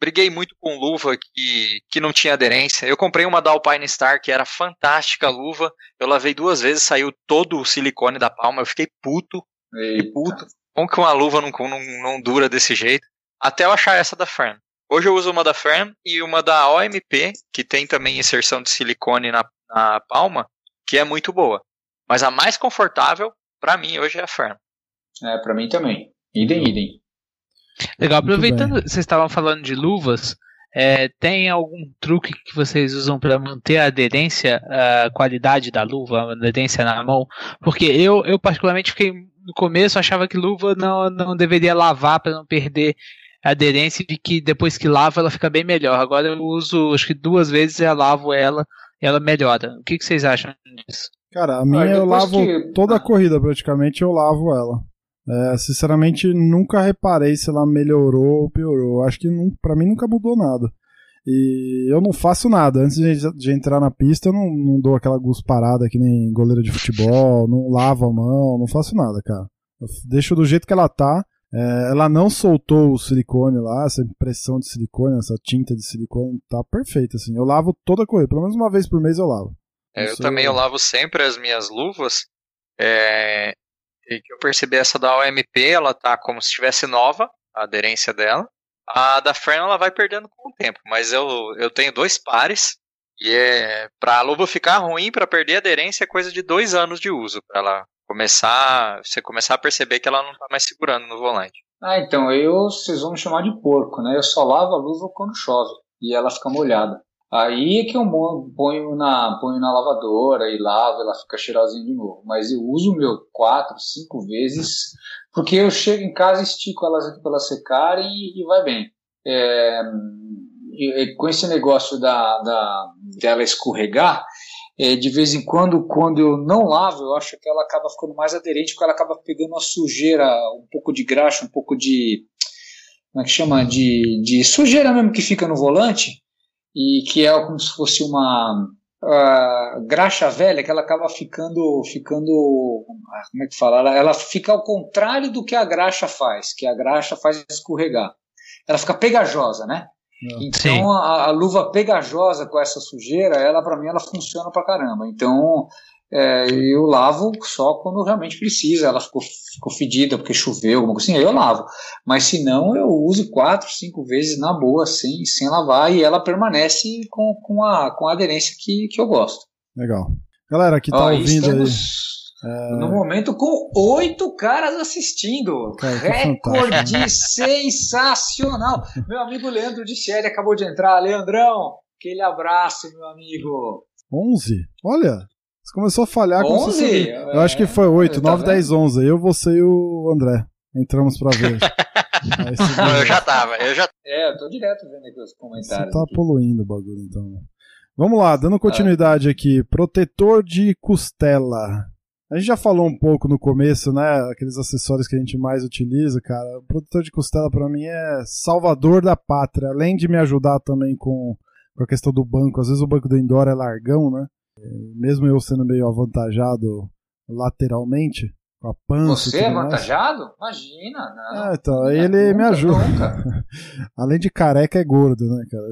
briguei muito com luva que, que não tinha aderência. Eu comprei uma da Alpine Star que era fantástica luva. Eu lavei duas vezes, saiu todo o silicone da palma. Eu fiquei puto. Fiquei puto. Como que uma luva não, não, não dura desse jeito? Até eu achar essa da Fern. Hoje eu uso uma da Firm e uma da OMP, que tem também inserção de silicone na, na palma, que é muito boa. Mas a mais confortável, para mim, hoje é a Firm. É, para mim também. Idem, idem. Legal, aproveitando, vocês estavam falando de luvas, é, tem algum truque que vocês usam para manter a aderência, a qualidade da luva, a aderência na mão? Porque eu, eu particularmente fiquei no começo achava que luva não, não deveria lavar para não perder aderência de que depois que lavo ela fica bem melhor. Agora eu uso acho que duas vezes eu lavo ela e ela melhora. O que, que vocês acham disso? Cara, a minha eu lavo que... toda a corrida praticamente, eu lavo ela. É, sinceramente, nunca reparei se ela melhorou ou piorou. Acho que não, pra mim nunca mudou nada. E eu não faço nada. Antes de, de entrar na pista, eu não, não dou aquela gusparada que nem goleiro de futebol, não lavo a mão, não faço nada, cara. Eu deixo do jeito que ela tá. É, ela não soltou o silicone lá, essa impressão de silicone, essa tinta de silicone, tá perfeita, assim. Eu lavo toda a corrida, pelo menos uma vez por mês eu lavo. É, eu também eu lavo sempre as minhas luvas. É, e que eu percebi essa da OMP, ela tá como se estivesse nova, a aderência dela. A da Fern ela vai perdendo com o tempo, mas eu, eu tenho dois pares e é para a luva ficar ruim para perder a aderência é coisa de dois anos de uso para ela começar, você começar a perceber que ela não está mais segurando no volante. Ah, então, eu, vocês vão me chamar de porco, né? Eu só lavo a luva quando chove e ela fica molhada. Aí é que eu ponho na, ponho na lavadora e lavo, ela fica cheirosinha de novo. Mas eu uso o meu quatro, cinco vezes, porque eu chego em casa, estico elas aqui para elas secarem e, e vai bem. É, e, com esse negócio da, da, dela escorregar, é, de vez em quando, quando eu não lavo, eu acho que ela acaba ficando mais aderente, porque ela acaba pegando uma sujeira, um pouco de graxa, um pouco de. Como é que chama? De, de sujeira mesmo que fica no volante, e que é como se fosse uma uh, graxa velha, que ela acaba ficando. ficando como é que fala? Ela, ela fica ao contrário do que a graxa faz, que a graxa faz escorregar. Ela fica pegajosa, né? Então a, a, luva pegajosa com essa sujeira, ela para mim ela funciona pra caramba. Então é, eu lavo só quando realmente precisa. Ela ficou, ficou fedida porque choveu, alguma coisa assim, aí eu lavo. Mas se não, eu uso quatro, cinco vezes na boa, sem, sem lavar, e ela permanece com, com, a, com a aderência que, que eu gosto. Legal. Galera que tá Ó, ouvindo estamos, aí. É... No momento com oito caras assistindo. Cara, Recorde [laughs] sensacional. Meu amigo Leandro de Sede acabou de entrar. Leandrão, aquele abraço, meu amigo. 11? Olha, você começou a falhar 11? com você. Eu acho que foi 8, 9, 10, 11. Eu, você e o André. Entramos pra ver. [laughs] Não, eu já tava, eu já. É, eu tô direto vendo aqui os comentários. Você tá aqui. poluindo o bagulho, então. Vamos lá, dando continuidade aqui. Protetor de costela. A gente já falou um pouco no começo, né? Aqueles acessórios que a gente mais utiliza, cara. O protetor de costela para mim é salvador da pátria. Além de me ajudar também com, com a questão do banco. Às vezes o banco do indoor é largão, né? Mesmo eu sendo meio avantajado lateralmente, com a pança. Você é avantajado? Imagina, não. É, então, aí ele nunca, me ajuda. [laughs] Além de careca, é gordo, né, cara?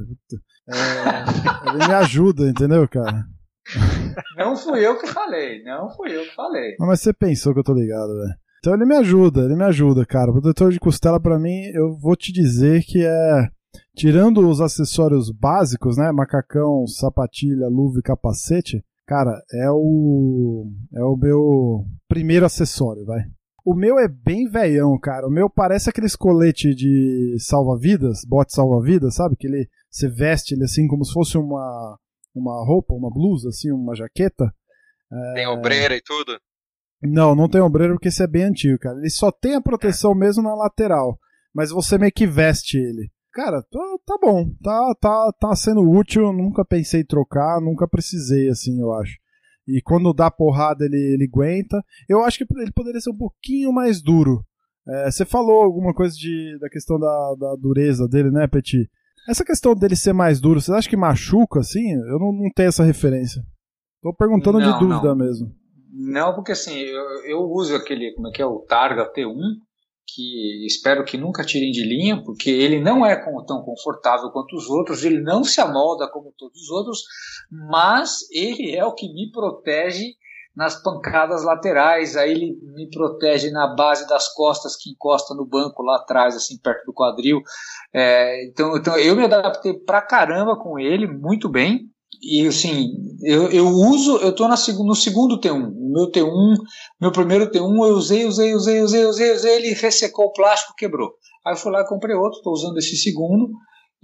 É, [laughs] ele me ajuda, entendeu, cara? [laughs] Não fui eu que falei, não fui eu que falei. Mas você pensou que eu tô ligado, velho. Então ele me ajuda, ele me ajuda, cara. O protetor de costela, para mim, eu vou te dizer que é. Tirando os acessórios básicos, né? Macacão, sapatilha, luva e capacete, cara, é o. É o meu primeiro acessório, vai. O meu é bem veião, cara. O meu parece aqueles colete de salva-vidas, bote salva-vidas, sabe? Que ele. Você veste ele assim como se fosse uma uma roupa, uma blusa, assim, uma jaqueta. Tem é... ombreira e tudo? Não, não tem ombreira porque esse é bem antigo, cara. Ele só tem a proteção mesmo na lateral, mas você meio que veste ele. Cara, tá, tá bom, tá, tá, tá sendo útil, nunca pensei em trocar, nunca precisei, assim, eu acho. E quando dá porrada ele, ele aguenta. Eu acho que ele poderia ser um pouquinho mais duro. É, você falou alguma coisa de, da questão da, da dureza dele, né, Petit? Essa questão dele ser mais duro, você acha que machuca assim? Eu não, não tenho essa referência. Tô perguntando não, de dúvida não. mesmo. Não, porque assim, eu, eu uso aquele, como é que é, o Targa T1, que espero que nunca tirem de linha, porque ele não é tão confortável quanto os outros, ele não se amolda como todos os outros, mas ele é o que me protege nas pancadas laterais, aí ele me protege na base das costas que encosta no banco lá atrás, assim, perto do quadril. É, então, então eu me adaptei pra caramba com ele, muito bem. E assim, eu, eu uso, eu tô na, no segundo T1. O meu T1, meu primeiro T1 eu usei, usei, usei, usei, usei, usei, ele ressecou o plástico, quebrou. Aí eu fui lá e comprei outro, tô usando esse segundo.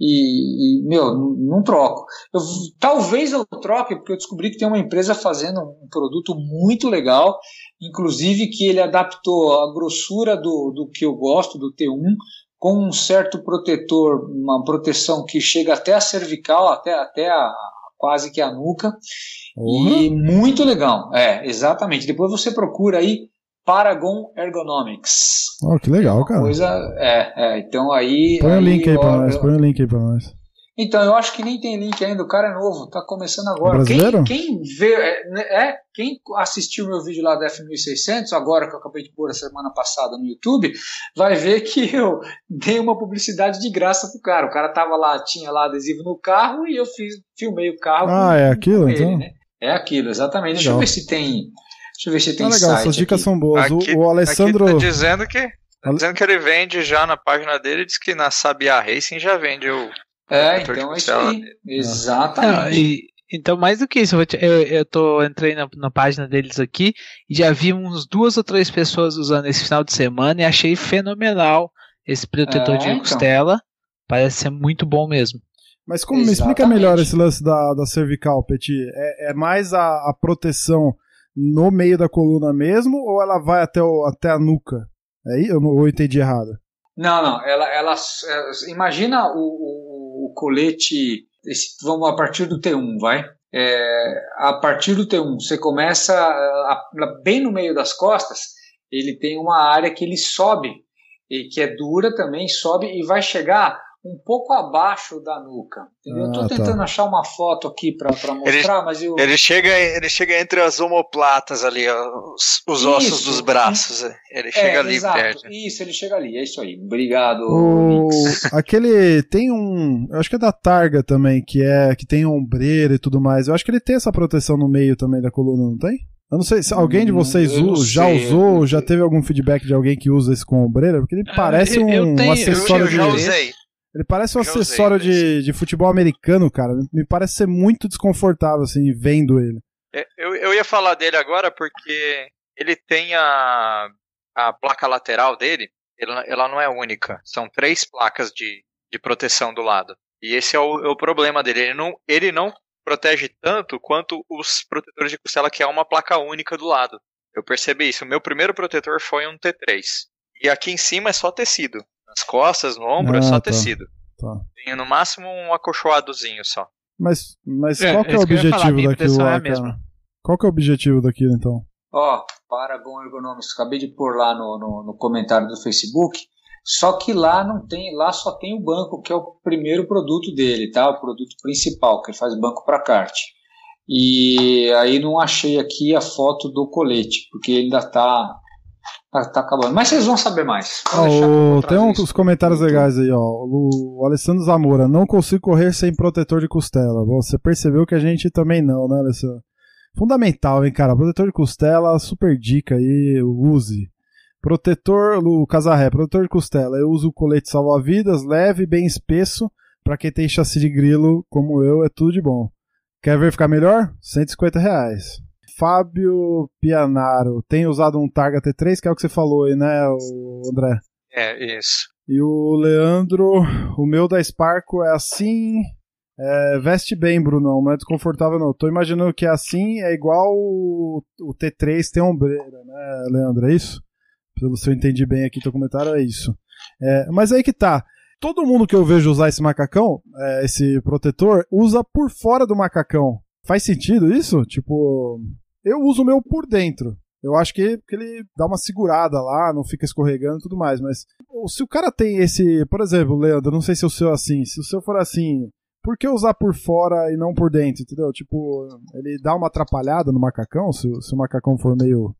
E, e, meu, não troco. Eu, talvez eu troque, porque eu descobri que tem uma empresa fazendo um produto muito legal, inclusive que ele adaptou a grossura do, do que eu gosto, do T1, com um certo protetor, uma proteção que chega até a cervical, até, até a, quase que a nuca. Uhum. E muito legal. É, exatamente. Depois você procura aí Paragon Ergonomics. Oh, que legal, é cara. Coisa, é, é, então aí. Põe o link aí pra nós, põe o link aí pra nós. Então, eu acho que nem tem link ainda, o cara é novo, tá começando agora. brasileiro? Quem, quem vê, é, né, é, quem assistiu meu vídeo lá da F1600, agora que eu acabei de pôr a semana passada no YouTube, vai ver que eu dei uma publicidade de graça pro cara. O cara tava lá, tinha lá adesivo no carro e eu fiz, filmei o carro. Ah, é aquilo ele, então? Né? É aquilo, exatamente. Legal. Deixa eu ver se tem Deixa eu ver se tem ah, legal, site essas dicas aqui. são boas. Aqui, o, o Alessandro. Aqui tá dizendo que, tá dizendo que ele vende já na página dele, diz que na Sabiá Racing já vende o. É, então é isso aí. Exatamente. Não, e, então, mais do que isso, eu, eu, eu tô, entrei na, na, página deles aqui e já vi uns duas ou três pessoas usando esse final de semana e achei fenomenal esse protetor é, de então. costela. Parece ser muito bom mesmo. Mas como Exatamente. me explica melhor esse lance da, da cervical, Petit? É, é mais a, a proteção no meio da coluna mesmo ou ela vai até, o, até a nuca? É, eu, eu entendi errado. Não, não. Ela, ela, é, imagina o, o, o colete. Esse, vamos a partir do T1, vai. É, a partir do T1, você começa a, a, bem no meio das costas. Ele tem uma área que ele sobe, e que é dura também, sobe e vai chegar um pouco abaixo da nuca. Entendeu? Ah, eu tô tá. tentando tá. achar uma foto aqui para mostrar, ele, mas eu. Ele chega, ele chega entre as omoplatas ali, os, os isso, ossos dos braços. É. Ele chega é, ali exato, perto. Isso, ele chega ali, é isso aí. Obrigado. O... [laughs] Aquele. Tem um. Eu acho que é da Targa também, que é que tem ombreira e tudo mais. Eu acho que ele tem essa proteção no meio também da coluna, não tem? Eu não sei se alguém de hum, vocês usa, já usou, já teve algum feedback de alguém que usa esse com ombreira, porque ele ah, parece um, eu tenho, um acessório eu, eu já usei. Ele parece um acessório de, de futebol americano, cara. Me parece ser muito desconfortável, assim, vendo ele. É, eu, eu ia falar dele agora porque ele tem a, a placa lateral dele, ela, ela não é única. São três placas de, de proteção do lado. E esse é o, é o problema dele. Ele não, ele não protege tanto quanto os protetores de costela, que é uma placa única do lado. Eu percebi isso. O meu primeiro protetor foi um T3. E aqui em cima é só tecido. Nas costas, no ombro, é ah, é só tá. tecido. Tá. Tem no máximo um acolchoadozinho só. Mas, mas é, qual que é o objetivo daquilo lá, cara? Qual que é o objetivo daquilo, então? Ó, oh, Paragon Ergonomics, acabei de pôr lá no, no, no, comentário do Facebook. Só que lá não tem, lá só tem o banco, que é o primeiro produto dele, tá? O produto principal, que ele faz banco para kart. E aí não achei aqui a foto do colete, porque ainda tá Tá, tá, acabando. Mas vocês vão saber mais. Oh, tem uns comentários legais aí, ó. O, o, Alessandro Zamora, não consigo correr sem protetor de costela. Você percebeu que a gente também não, né, Alessandro? Fundamental, hein, cara. Protetor de costela, super dica aí, use. Protetor, o Casarré, protetor de costela. Eu uso o colete salva-vidas, leve, bem espesso. Pra quem tem chassi de grilo, como eu, é tudo de bom. Quer ver ficar melhor? 150 reais. Fábio Pianaro tem usado um Targa T3, que é o que você falou aí, né, André? É, isso. E o Leandro, o meu da Sparco é assim. É, veste bem, Brunão, não é desconfortável não. Tô imaginando que é assim, é igual o, o T3 tem ombreira, né, Leandro? É isso? Pelo se eu entendi bem aqui teu comentário, é isso. É, mas aí que tá. Todo mundo que eu vejo usar esse macacão, é, esse protetor, usa por fora do macacão. Faz sentido isso? Tipo, eu uso o meu por dentro. Eu acho que, que ele dá uma segurada lá, não fica escorregando e tudo mais. Mas se o cara tem esse. Por exemplo, Leandro, não sei se o seu é assim. Se o seu for assim, por que usar por fora e não por dentro? Entendeu? Tipo, ele dá uma atrapalhada no macacão, se, se o macacão for meio,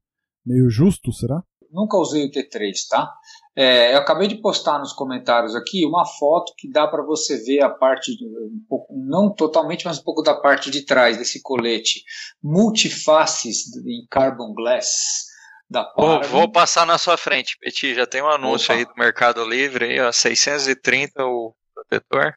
meio justo, será? Nunca usei o T3, tá? É, eu acabei de postar nos comentários aqui uma foto que dá para você ver a parte, um pouco, não totalmente, mas um pouco da parte de trás desse colete multifaces em carbon glass. Da vou, vou passar na sua frente, Peti. Já tem um anúncio Opa. aí do Mercado Livre, aí, ó, 630 o protetor.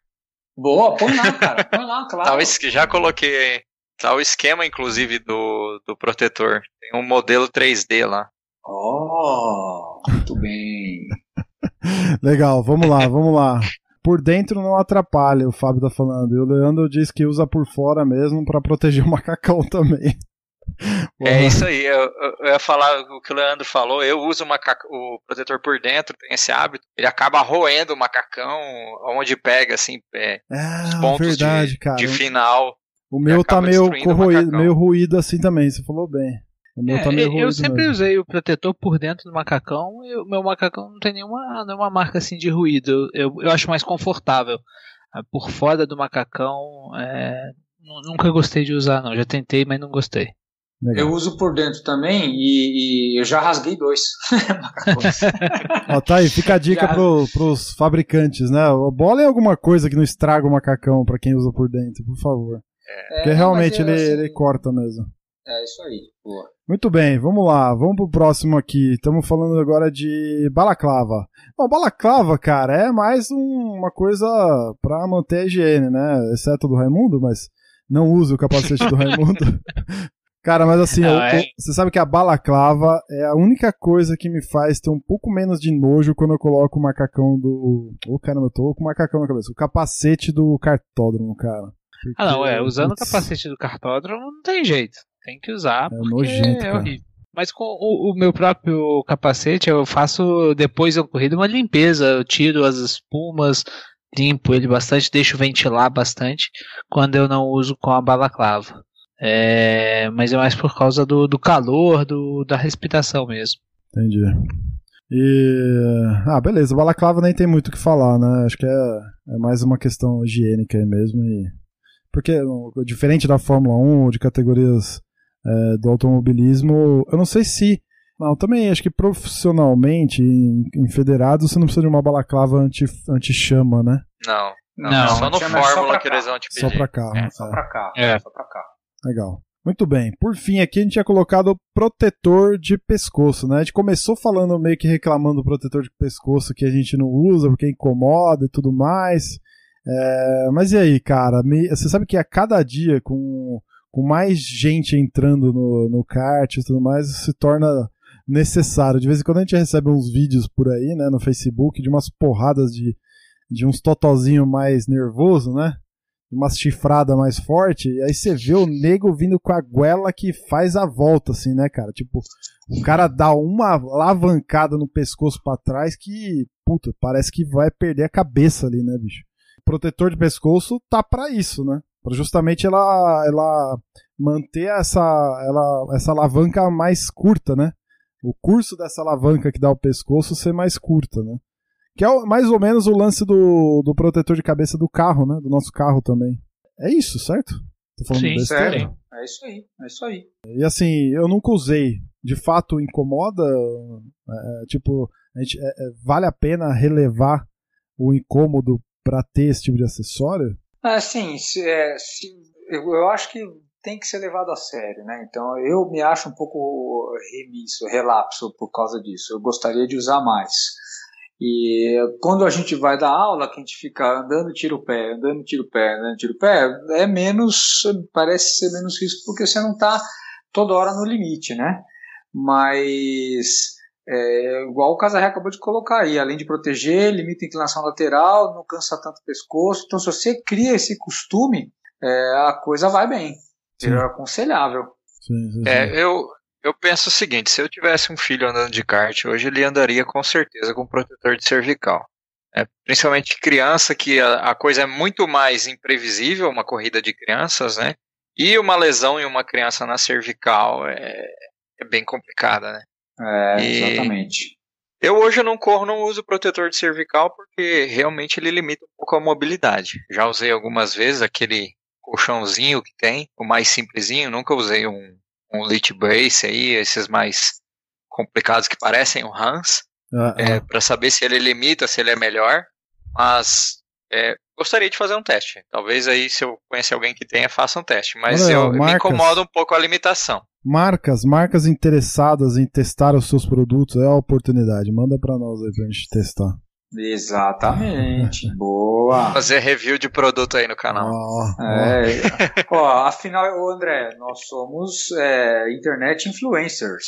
Boa, põe lá, cara. Põe lá, [laughs] claro. Tá, já coloquei aí. Tá o esquema, inclusive, do, do protetor. Tem um modelo 3D lá. Oh, muito bem. [laughs] Legal, vamos lá, vamos lá. Por dentro não atrapalha, o Fábio tá falando. E o Leandro diz que usa por fora mesmo para proteger o macacão [laughs] também. É isso aí, eu, eu, ia falar o que o Leandro falou. Eu uso o, macaco, o protetor por dentro, tem esse hábito. Ele acaba roendo o macacão onde pega, assim, é, ah, os pontos verdade, de, de, final. O meu tá meio corroído, meio ruído assim também, você falou bem. É, tá eu sempre mesmo. usei o protetor por dentro do macacão e o meu macacão não tem nenhuma, nenhuma marca assim de ruído. Eu, eu acho mais confortável. Ah, por fora do macacão, é, nunca gostei de usar, não. Já tentei, mas não gostei. Legal. Eu uso por dentro também e, e eu já rasguei dois [laughs] [laughs] Ó, tá aí, fica a dica pro, pros fabricantes, né? É alguma coisa que não estraga o macacão para quem usa por dentro, por favor. É, Porque realmente ele, assim, ele corta mesmo. É isso aí, boa. Muito bem, vamos lá, vamos pro próximo aqui. Estamos falando agora de balaclava. Bom, balaclava, cara, é mais um, uma coisa pra manter a higiene, né? Exceto do Raimundo, mas não uso o capacete do Raimundo. [laughs] Cara, mas assim, ah, eu, é? você sabe que a balaclava é a única coisa que me faz ter um pouco menos de nojo quando eu coloco o macacão do. Ô, oh, caramba, eu tô com o macacão na cabeça. O capacete do cartódromo, cara. Porque, ah, não, é. Usando o capacete do cartódromo não tem jeito. Tem que usar, é nojento, é horrível. Mas com o, o, meu próprio capacete, eu faço depois da corrida uma limpeza. Eu tiro as espumas, limpo ele bastante, deixo ventilar bastante quando eu não uso com a balaclava. É, mas é mais por causa do, do calor, do, da respiração mesmo. Entendi. E. Ah, beleza, balaclava nem tem muito o que falar, né? Acho que é, é mais uma questão higiênica aí mesmo. E... Porque, diferente da Fórmula 1, de categorias é, do automobilismo. Eu não sei se. Não, também acho que profissionalmente, em, em federado, você não precisa de uma balaclava anti-chama, né? Não. Não, não, só no Fórmula que eles vão te pedir. Só pra cá. É, só pra cá. É. Só pra cá. Legal. Muito bem. Por fim, aqui a gente tinha colocado protetor de pescoço, né? A gente começou falando meio que reclamando do protetor de pescoço que a gente não usa porque incomoda e tudo mais. É, mas e aí, cara? Me, você sabe que a cada dia com com mais gente entrando no, no kart e tudo mais, se torna necessário. De vez em quando a gente recebe uns vídeos por aí, né, no Facebook, de umas porradas de, de uns totozinho mais nervoso, né? Uma chifrada mais forte, e aí você vê o nego vindo com a goela que faz a volta, assim, né, cara? Tipo, o cara dá uma alavancada no pescoço para trás que, puta, parece que vai perder a cabeça ali, né, bicho? Protetor de pescoço tá para isso, né? Pra justamente ela, ela manter essa, ela, essa alavanca mais curta, né? O curso dessa alavanca que dá o pescoço ser mais curta, né? Que é mais ou menos o lance do, do protetor de cabeça do carro, né? Do nosso carro também. É isso, certo? Tô falando Sim, besteira? Sério. É isso aí, é isso aí. E assim, eu nunca usei. De fato, incomoda? É, é tipo, a gente, é, é, vale a pena relevar o incômodo para ter esse tipo de acessório? Ah, sim, se, é, se, eu, eu acho que tem que ser levado a sério, né? Então eu me acho um pouco remisso, relapso por causa disso. Eu gostaria de usar mais. E quando a gente vai dar aula, que a gente fica andando, tira o pé, andando, tira o pé, andando, tira o pé, é menos, parece ser menos risco porque você não está toda hora no limite, né? Mas, é, igual o Casarré acabou de colocar aí, além de proteger, limita a inclinação lateral, não cansa tanto o pescoço. Então, se você cria esse costume, é, a coisa vai bem. É aconselhável. Sim, sim, sim. É, eu, eu penso o seguinte: se eu tivesse um filho andando de kart hoje, ele andaria com certeza com protetor de cervical. É, principalmente criança, que a, a, coisa é muito mais imprevisível, uma corrida de crianças, né? E uma lesão em uma criança na cervical é, é bem complicada, né? É, e exatamente. Eu hoje não corro, não uso protetor de cervical porque realmente ele limita um pouco a mobilidade. Já usei algumas vezes aquele colchãozinho que tem, o mais simplesinho, nunca usei um, um Lit Brace aí, esses mais complicados que parecem o Hans, ah, é, ah. para saber se ele limita, se ele é melhor, mas é, gostaria de fazer um teste. Talvez aí, se eu conhecer alguém que tenha, faça um teste, mas Olha, eu, marcas, me incomoda um pouco a limitação. Marcas, marcas interessadas em testar os seus produtos, é a oportunidade. Manda para nós aí pra gente testar. Exatamente. [laughs] Boa. Fazer review de produto aí no canal. Oh, é. Ó, afinal, André, nós somos é, internet influencers.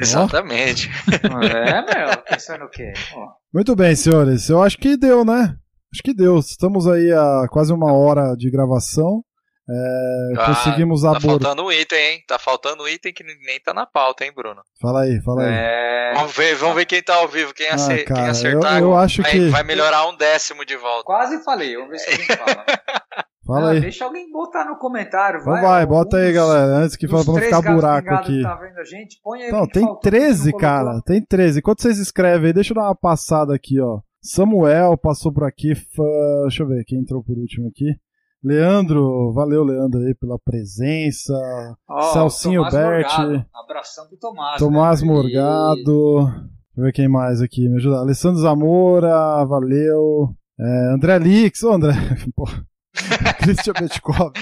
Exatamente. É, meu, pensando o quê? Muito bem, senhores. Eu acho que deu, né? Acho que deu. Estamos aí a quase uma hora de gravação. É, ah, conseguimos abordar. Tá faltando um item, hein? Tá faltando um item que nem tá na pauta, hein, Bruno? Fala aí, fala aí. É... Vamos ver, vamos ver quem tá ao vivo, quem, ah, acer... cara, quem acertar. Eu, eu acho vai, que vai melhorar um décimo de volta. Quase falei, vamos ver se alguém fala. [laughs] Fala ah, aí. Deixa alguém botar no comentário, vai. Então vai, bota aí, galera, antes que pra não ficar buraco aqui. Tá vendo a gente, põe aí não, tem 13, cara, tem 13. Enquanto vocês escrevem aí, deixa eu dar uma passada aqui, ó. Samuel passou por aqui, deixa eu ver quem entrou por último aqui. Leandro, valeu, Leandro, aí pela presença. Oh, Celcinho Berti. Abração pro Tomás. Tomás né? Morgado. Deixa eu ver quem mais aqui, me ajuda. Alessandro Zamora, valeu. É, André Lix, ô André. [laughs] [laughs] Christian Betkov.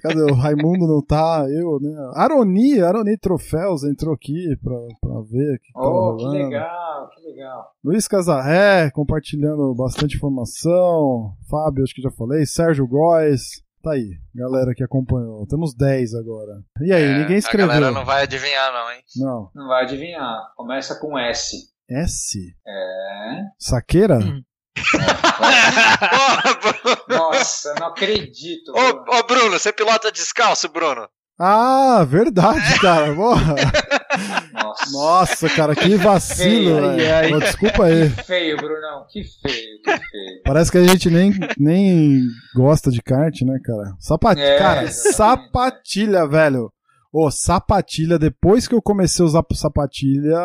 Cadê? O Raimundo não tá, eu, né? Aroni, Aroni Troféus entrou aqui pra, pra ver. Que oh, que legal, que legal. Luiz Casarré, compartilhando bastante informação. Fábio, acho que já falei. Sérgio Góes. Tá aí, galera que acompanhou. Temos 10 agora. E aí, é, ninguém escreveu. A galera não vai adivinhar, não, hein? Não. Não vai adivinhar. Começa com S. S? É. Saqueira? Hum. Nossa, não acredito. Ô, ô, Bruno, você pilota descalço, Bruno? Ah, verdade, [laughs] cara. Nossa. Nossa, cara, que vacilo, velho. Desculpa aí. Que feio, Brunão. Que feio, que feio. Parece que a gente nem, nem gosta de kart, né, cara? Sapatilha, é, cara, sapatilha, velho. Ô, oh, sapatilha, depois que eu comecei a usar sapatilha,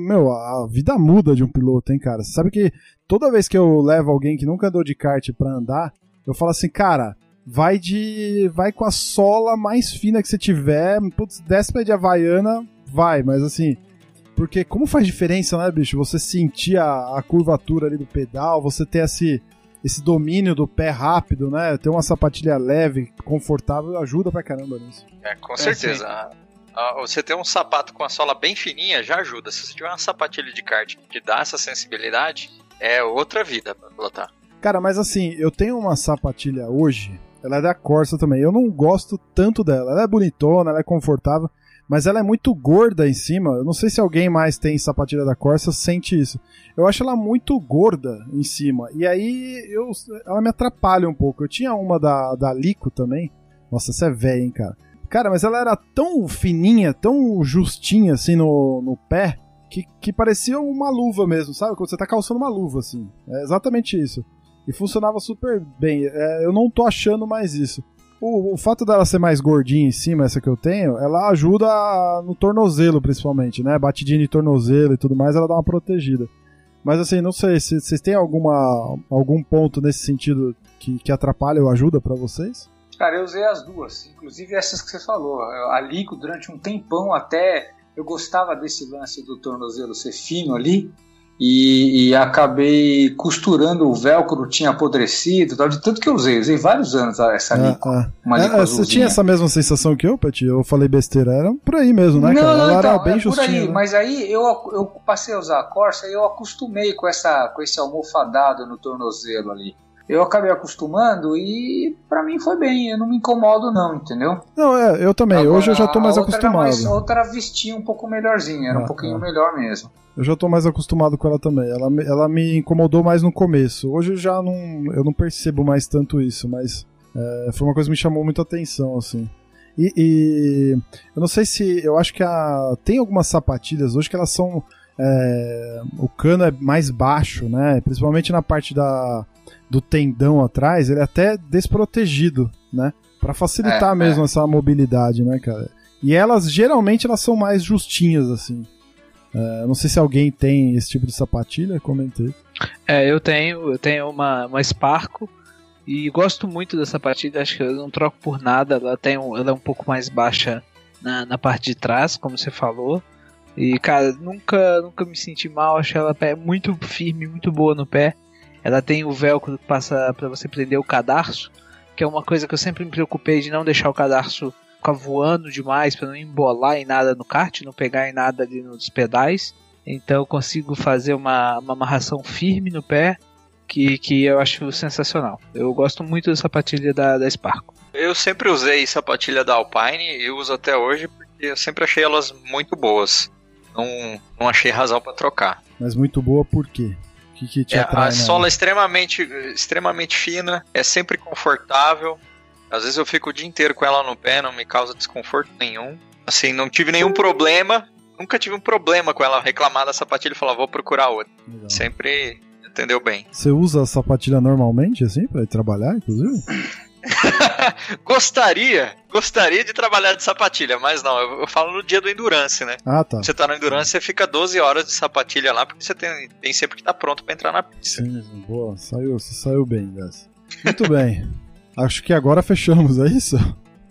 meu, a vida muda de um piloto, hein, cara? Você sabe que toda vez que eu levo alguém que nunca andou de kart pra andar, eu falo assim, cara, vai de. vai com a sola mais fina que você tiver, putz, desce de Havaiana, vai, mas assim. Porque como faz diferença, né, bicho? Você sentir a, a curvatura ali do pedal, você ter esse, esse domínio do pé rápido, né? Ter uma sapatilha leve, confortável, ajuda pra caramba nisso. É, com certeza. É, você ter um sapato com a sola bem fininha já ajuda. Se você tiver uma sapatilha de kart que dá essa sensibilidade, é outra vida pra pilotar. Cara, mas assim, eu tenho uma sapatilha hoje. Ela é da Corsa também. Eu não gosto tanto dela. Ela é bonitona, ela é confortável, mas ela é muito gorda em cima. Eu não sei se alguém mais tem sapatilha da Corsa sente isso. Eu acho ela muito gorda em cima. E aí eu, ela me atrapalha um pouco. Eu tinha uma da, da Lico também. Nossa, essa é velha, hein, cara. Cara, mas ela era tão fininha, tão justinha assim no, no pé, que, que parecia uma luva mesmo, sabe? Quando você tá calçando uma luva, assim. É exatamente isso. E funcionava super bem. É, eu não tô achando mais isso. O, o, fato dela ser mais gordinha em cima, essa que eu tenho, ela ajuda no tornozelo, principalmente, né? Batidinha de tornozelo e tudo mais, ela dá uma protegida. Mas assim, não sei, se vocês têm alguma, algum ponto nesse sentido que, que atrapalha ou ajuda para vocês? Cara, eu usei as duas, inclusive essas que você falou. A Lico, durante um tempão até, eu gostava desse lance do tornozelo ser fino ali, e, e, acabei costurando o velcro, tinha apodrecido, tal, de tanto que eu usei. Usei vários anos essa. É. Uma lico é, você tinha essa mesma sensação que eu, Peti? Eu falei besteira, era por aí mesmo, né? Não, cara? Ela então, era bem é justinha. Aí, né? Mas aí eu, eu passei a usar a Corsa e eu acostumei com, essa, com esse almofadado no tornozelo ali eu acabei acostumando e para mim foi bem, eu não me incomodo não, entendeu? Não, é, eu também, Agora, hoje eu já tô mais acostumado. Mais, a outra vestia um pouco melhorzinha, era um pouquinho melhor mesmo. Eu já tô mais acostumado com ela também. Ela, ela me incomodou mais no começo. Hoje eu já não, eu não percebo mais tanto isso, mas é, foi uma coisa que me chamou muita atenção, assim. E, e, eu não sei se. Eu acho que a, tem algumas sapatilhas hoje que elas são. É, o cano é mais baixo, né? Principalmente na parte da, do tendão atrás, ele é até desprotegido, né? Para facilitar é, mesmo é. essa mobilidade, né, cara? E elas geralmente elas são mais justinhas assim. É, não sei se alguém tem esse tipo de sapatilha, comentei. É, eu tenho, eu tenho uma, uma Sparco e gosto muito dessa sapatilha, acho que eu não troco por nada, ela tem um, ela é um pouco mais baixa na, na parte de trás, como você falou. E cara, nunca nunca me senti mal, acho ela muito firme, muito boa no pé. Ela tem o velcro que passa para você prender o cadarço, que é uma coisa que eu sempre me preocupei de não deixar o cadarço ficar voando demais para não embolar em nada no kart, não pegar em nada ali nos pedais. Então eu consigo fazer uma, uma amarração firme no pé que, que eu acho sensacional. Eu gosto muito da sapatilha da, da Sparco. Eu sempre usei sapatilha da Alpine e uso até hoje porque eu sempre achei elas muito boas. Não, não achei razão para trocar. Mas muito boa por quê? que, que te é, atrai? A sola é extremamente, extremamente fina, é sempre confortável. Às vezes eu fico o dia inteiro com ela no pé, não me causa desconforto nenhum. Assim, não tive nenhum problema. Nunca tive um problema com ela reclamar da sapatilha e falar, vou procurar outra. Legal. Sempre entendeu bem. Você usa a sapatilha normalmente, assim, para trabalhar, inclusive? [laughs] gostaria, gostaria de trabalhar de sapatilha, mas não, eu, eu, falo no dia do Endurance, né? Ah, tá. Você tá no Endurance, você fica 12 horas de sapatilha lá, porque você tem, tem sempre que tá pronto para entrar na pista. Sim, boa, saiu, você saiu bem dessa. Muito bem. Acho que agora fechamos, é isso?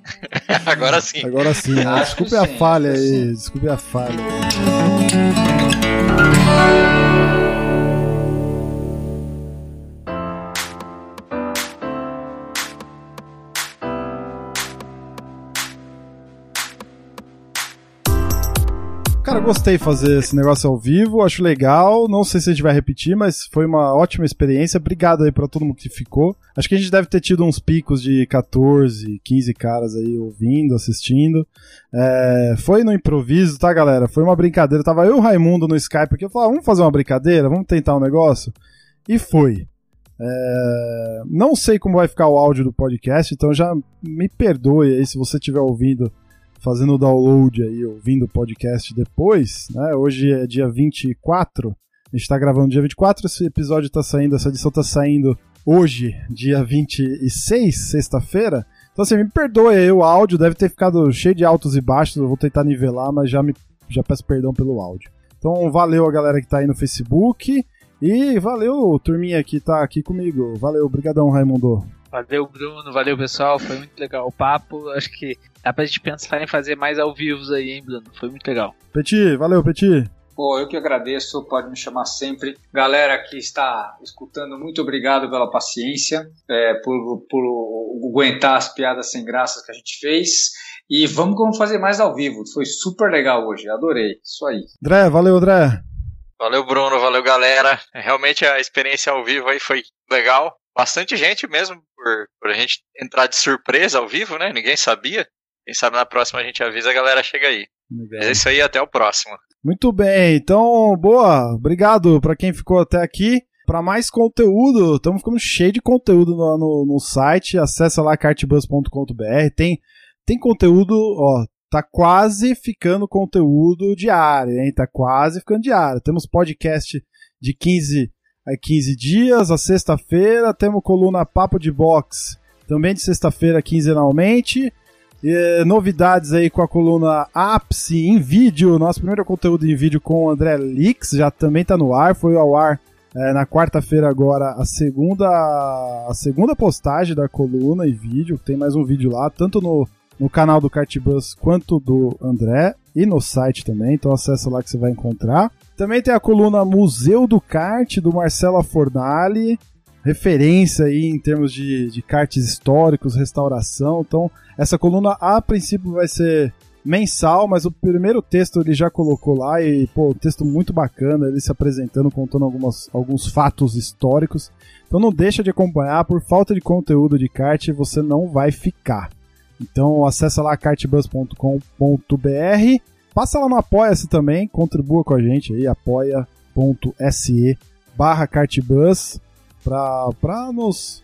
[laughs] agora sim. Agora sim. Né? Desculpe a falha aí, desculpe a falha. Cara, gostei de fazer esse negócio ao vivo, acho legal. Não sei se a gente vai repetir, mas foi uma ótima experiência. Obrigado aí pra todo mundo que ficou. Acho que a gente deve ter tido uns picos de 14, 15 caras aí ouvindo, assistindo. É, foi no improviso, tá, galera? Foi uma brincadeira. Tava eu e o Raimundo no Skype aqui. Eu falei, ah, vamos fazer uma brincadeira? Vamos tentar um negócio? E foi. É, não sei como vai ficar o áudio do podcast, então já me perdoe aí se você estiver ouvindo fazendo o download aí, ouvindo o podcast depois, né? Hoje é dia 24, a gente tá gravando dia 24, esse episódio tá saindo, essa edição tá saindo hoje, dia 26, sexta-feira. Então assim, me perdoe aí o áudio, deve ter ficado cheio de altos e baixos, eu vou tentar nivelar, mas já me já peço perdão pelo áudio. Então valeu a galera que tá aí no Facebook e valeu turminha que tá aqui comigo. Valeu, brigadão Raimundo. Valeu, Bruno. Valeu, pessoal. Foi muito legal o papo. Acho que dá pra gente pensar em fazer mais ao vivo aí, hein, Bruno? Foi muito legal. Peti, valeu, Peti. Pô, eu que agradeço, pode me chamar sempre. Galera que está escutando, muito obrigado pela paciência, é, por, por aguentar as piadas sem graças que a gente fez. E vamos, vamos fazer mais ao vivo. Foi super legal hoje, adorei. Isso aí. André, valeu, André. Valeu, Bruno, valeu, galera. Realmente a experiência ao vivo aí foi legal. bastante gente mesmo, por, por a gente entrar de surpresa ao vivo, né? Ninguém sabia. Quem sabe na próxima a gente avisa a galera chega aí. Legal. É isso aí, até o próximo. Muito bem, então, boa. Obrigado para quem ficou até aqui. Para mais conteúdo, estamos ficando cheio de conteúdo no, no, no site. Acesse lá cartbus.com.br. Tem, tem conteúdo, ó, tá quase ficando conteúdo diário, hein? Tá quase ficando diário. Temos podcast de 15 a 15 dias. A sexta-feira temos coluna Papo de Box, também de sexta-feira quinzenalmente. E, novidades aí com a coluna Ápice em vídeo, nosso primeiro conteúdo em vídeo com o André Lix, já também está no ar, foi ao ar é, na quarta-feira agora a segunda a segunda postagem da coluna em vídeo, tem mais um vídeo lá, tanto no, no canal do Cartbus quanto do André e no site também, então acessa lá que você vai encontrar. Também tem a coluna Museu do Kart do Marcelo Fornali, referência aí em termos de, de karts históricos, restauração. Então, essa coluna a princípio vai ser mensal, mas o primeiro texto ele já colocou lá e, pô, um texto muito bacana, ele se apresentando, contando algumas, alguns fatos históricos. Então não deixa de acompanhar, por falta de conteúdo de kart, você não vai ficar. Então acessa lá kartbus.com.br, passa lá no Apoia-se também, contribua com a gente aí, apoia.se barra kartbus para nos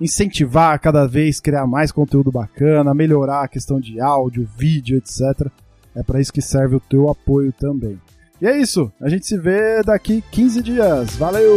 incentivar a cada vez criar mais conteúdo bacana, melhorar a questão de áudio, vídeo, etc. É para isso que serve o teu apoio também. E é isso, a gente se vê daqui 15 dias. Valeu!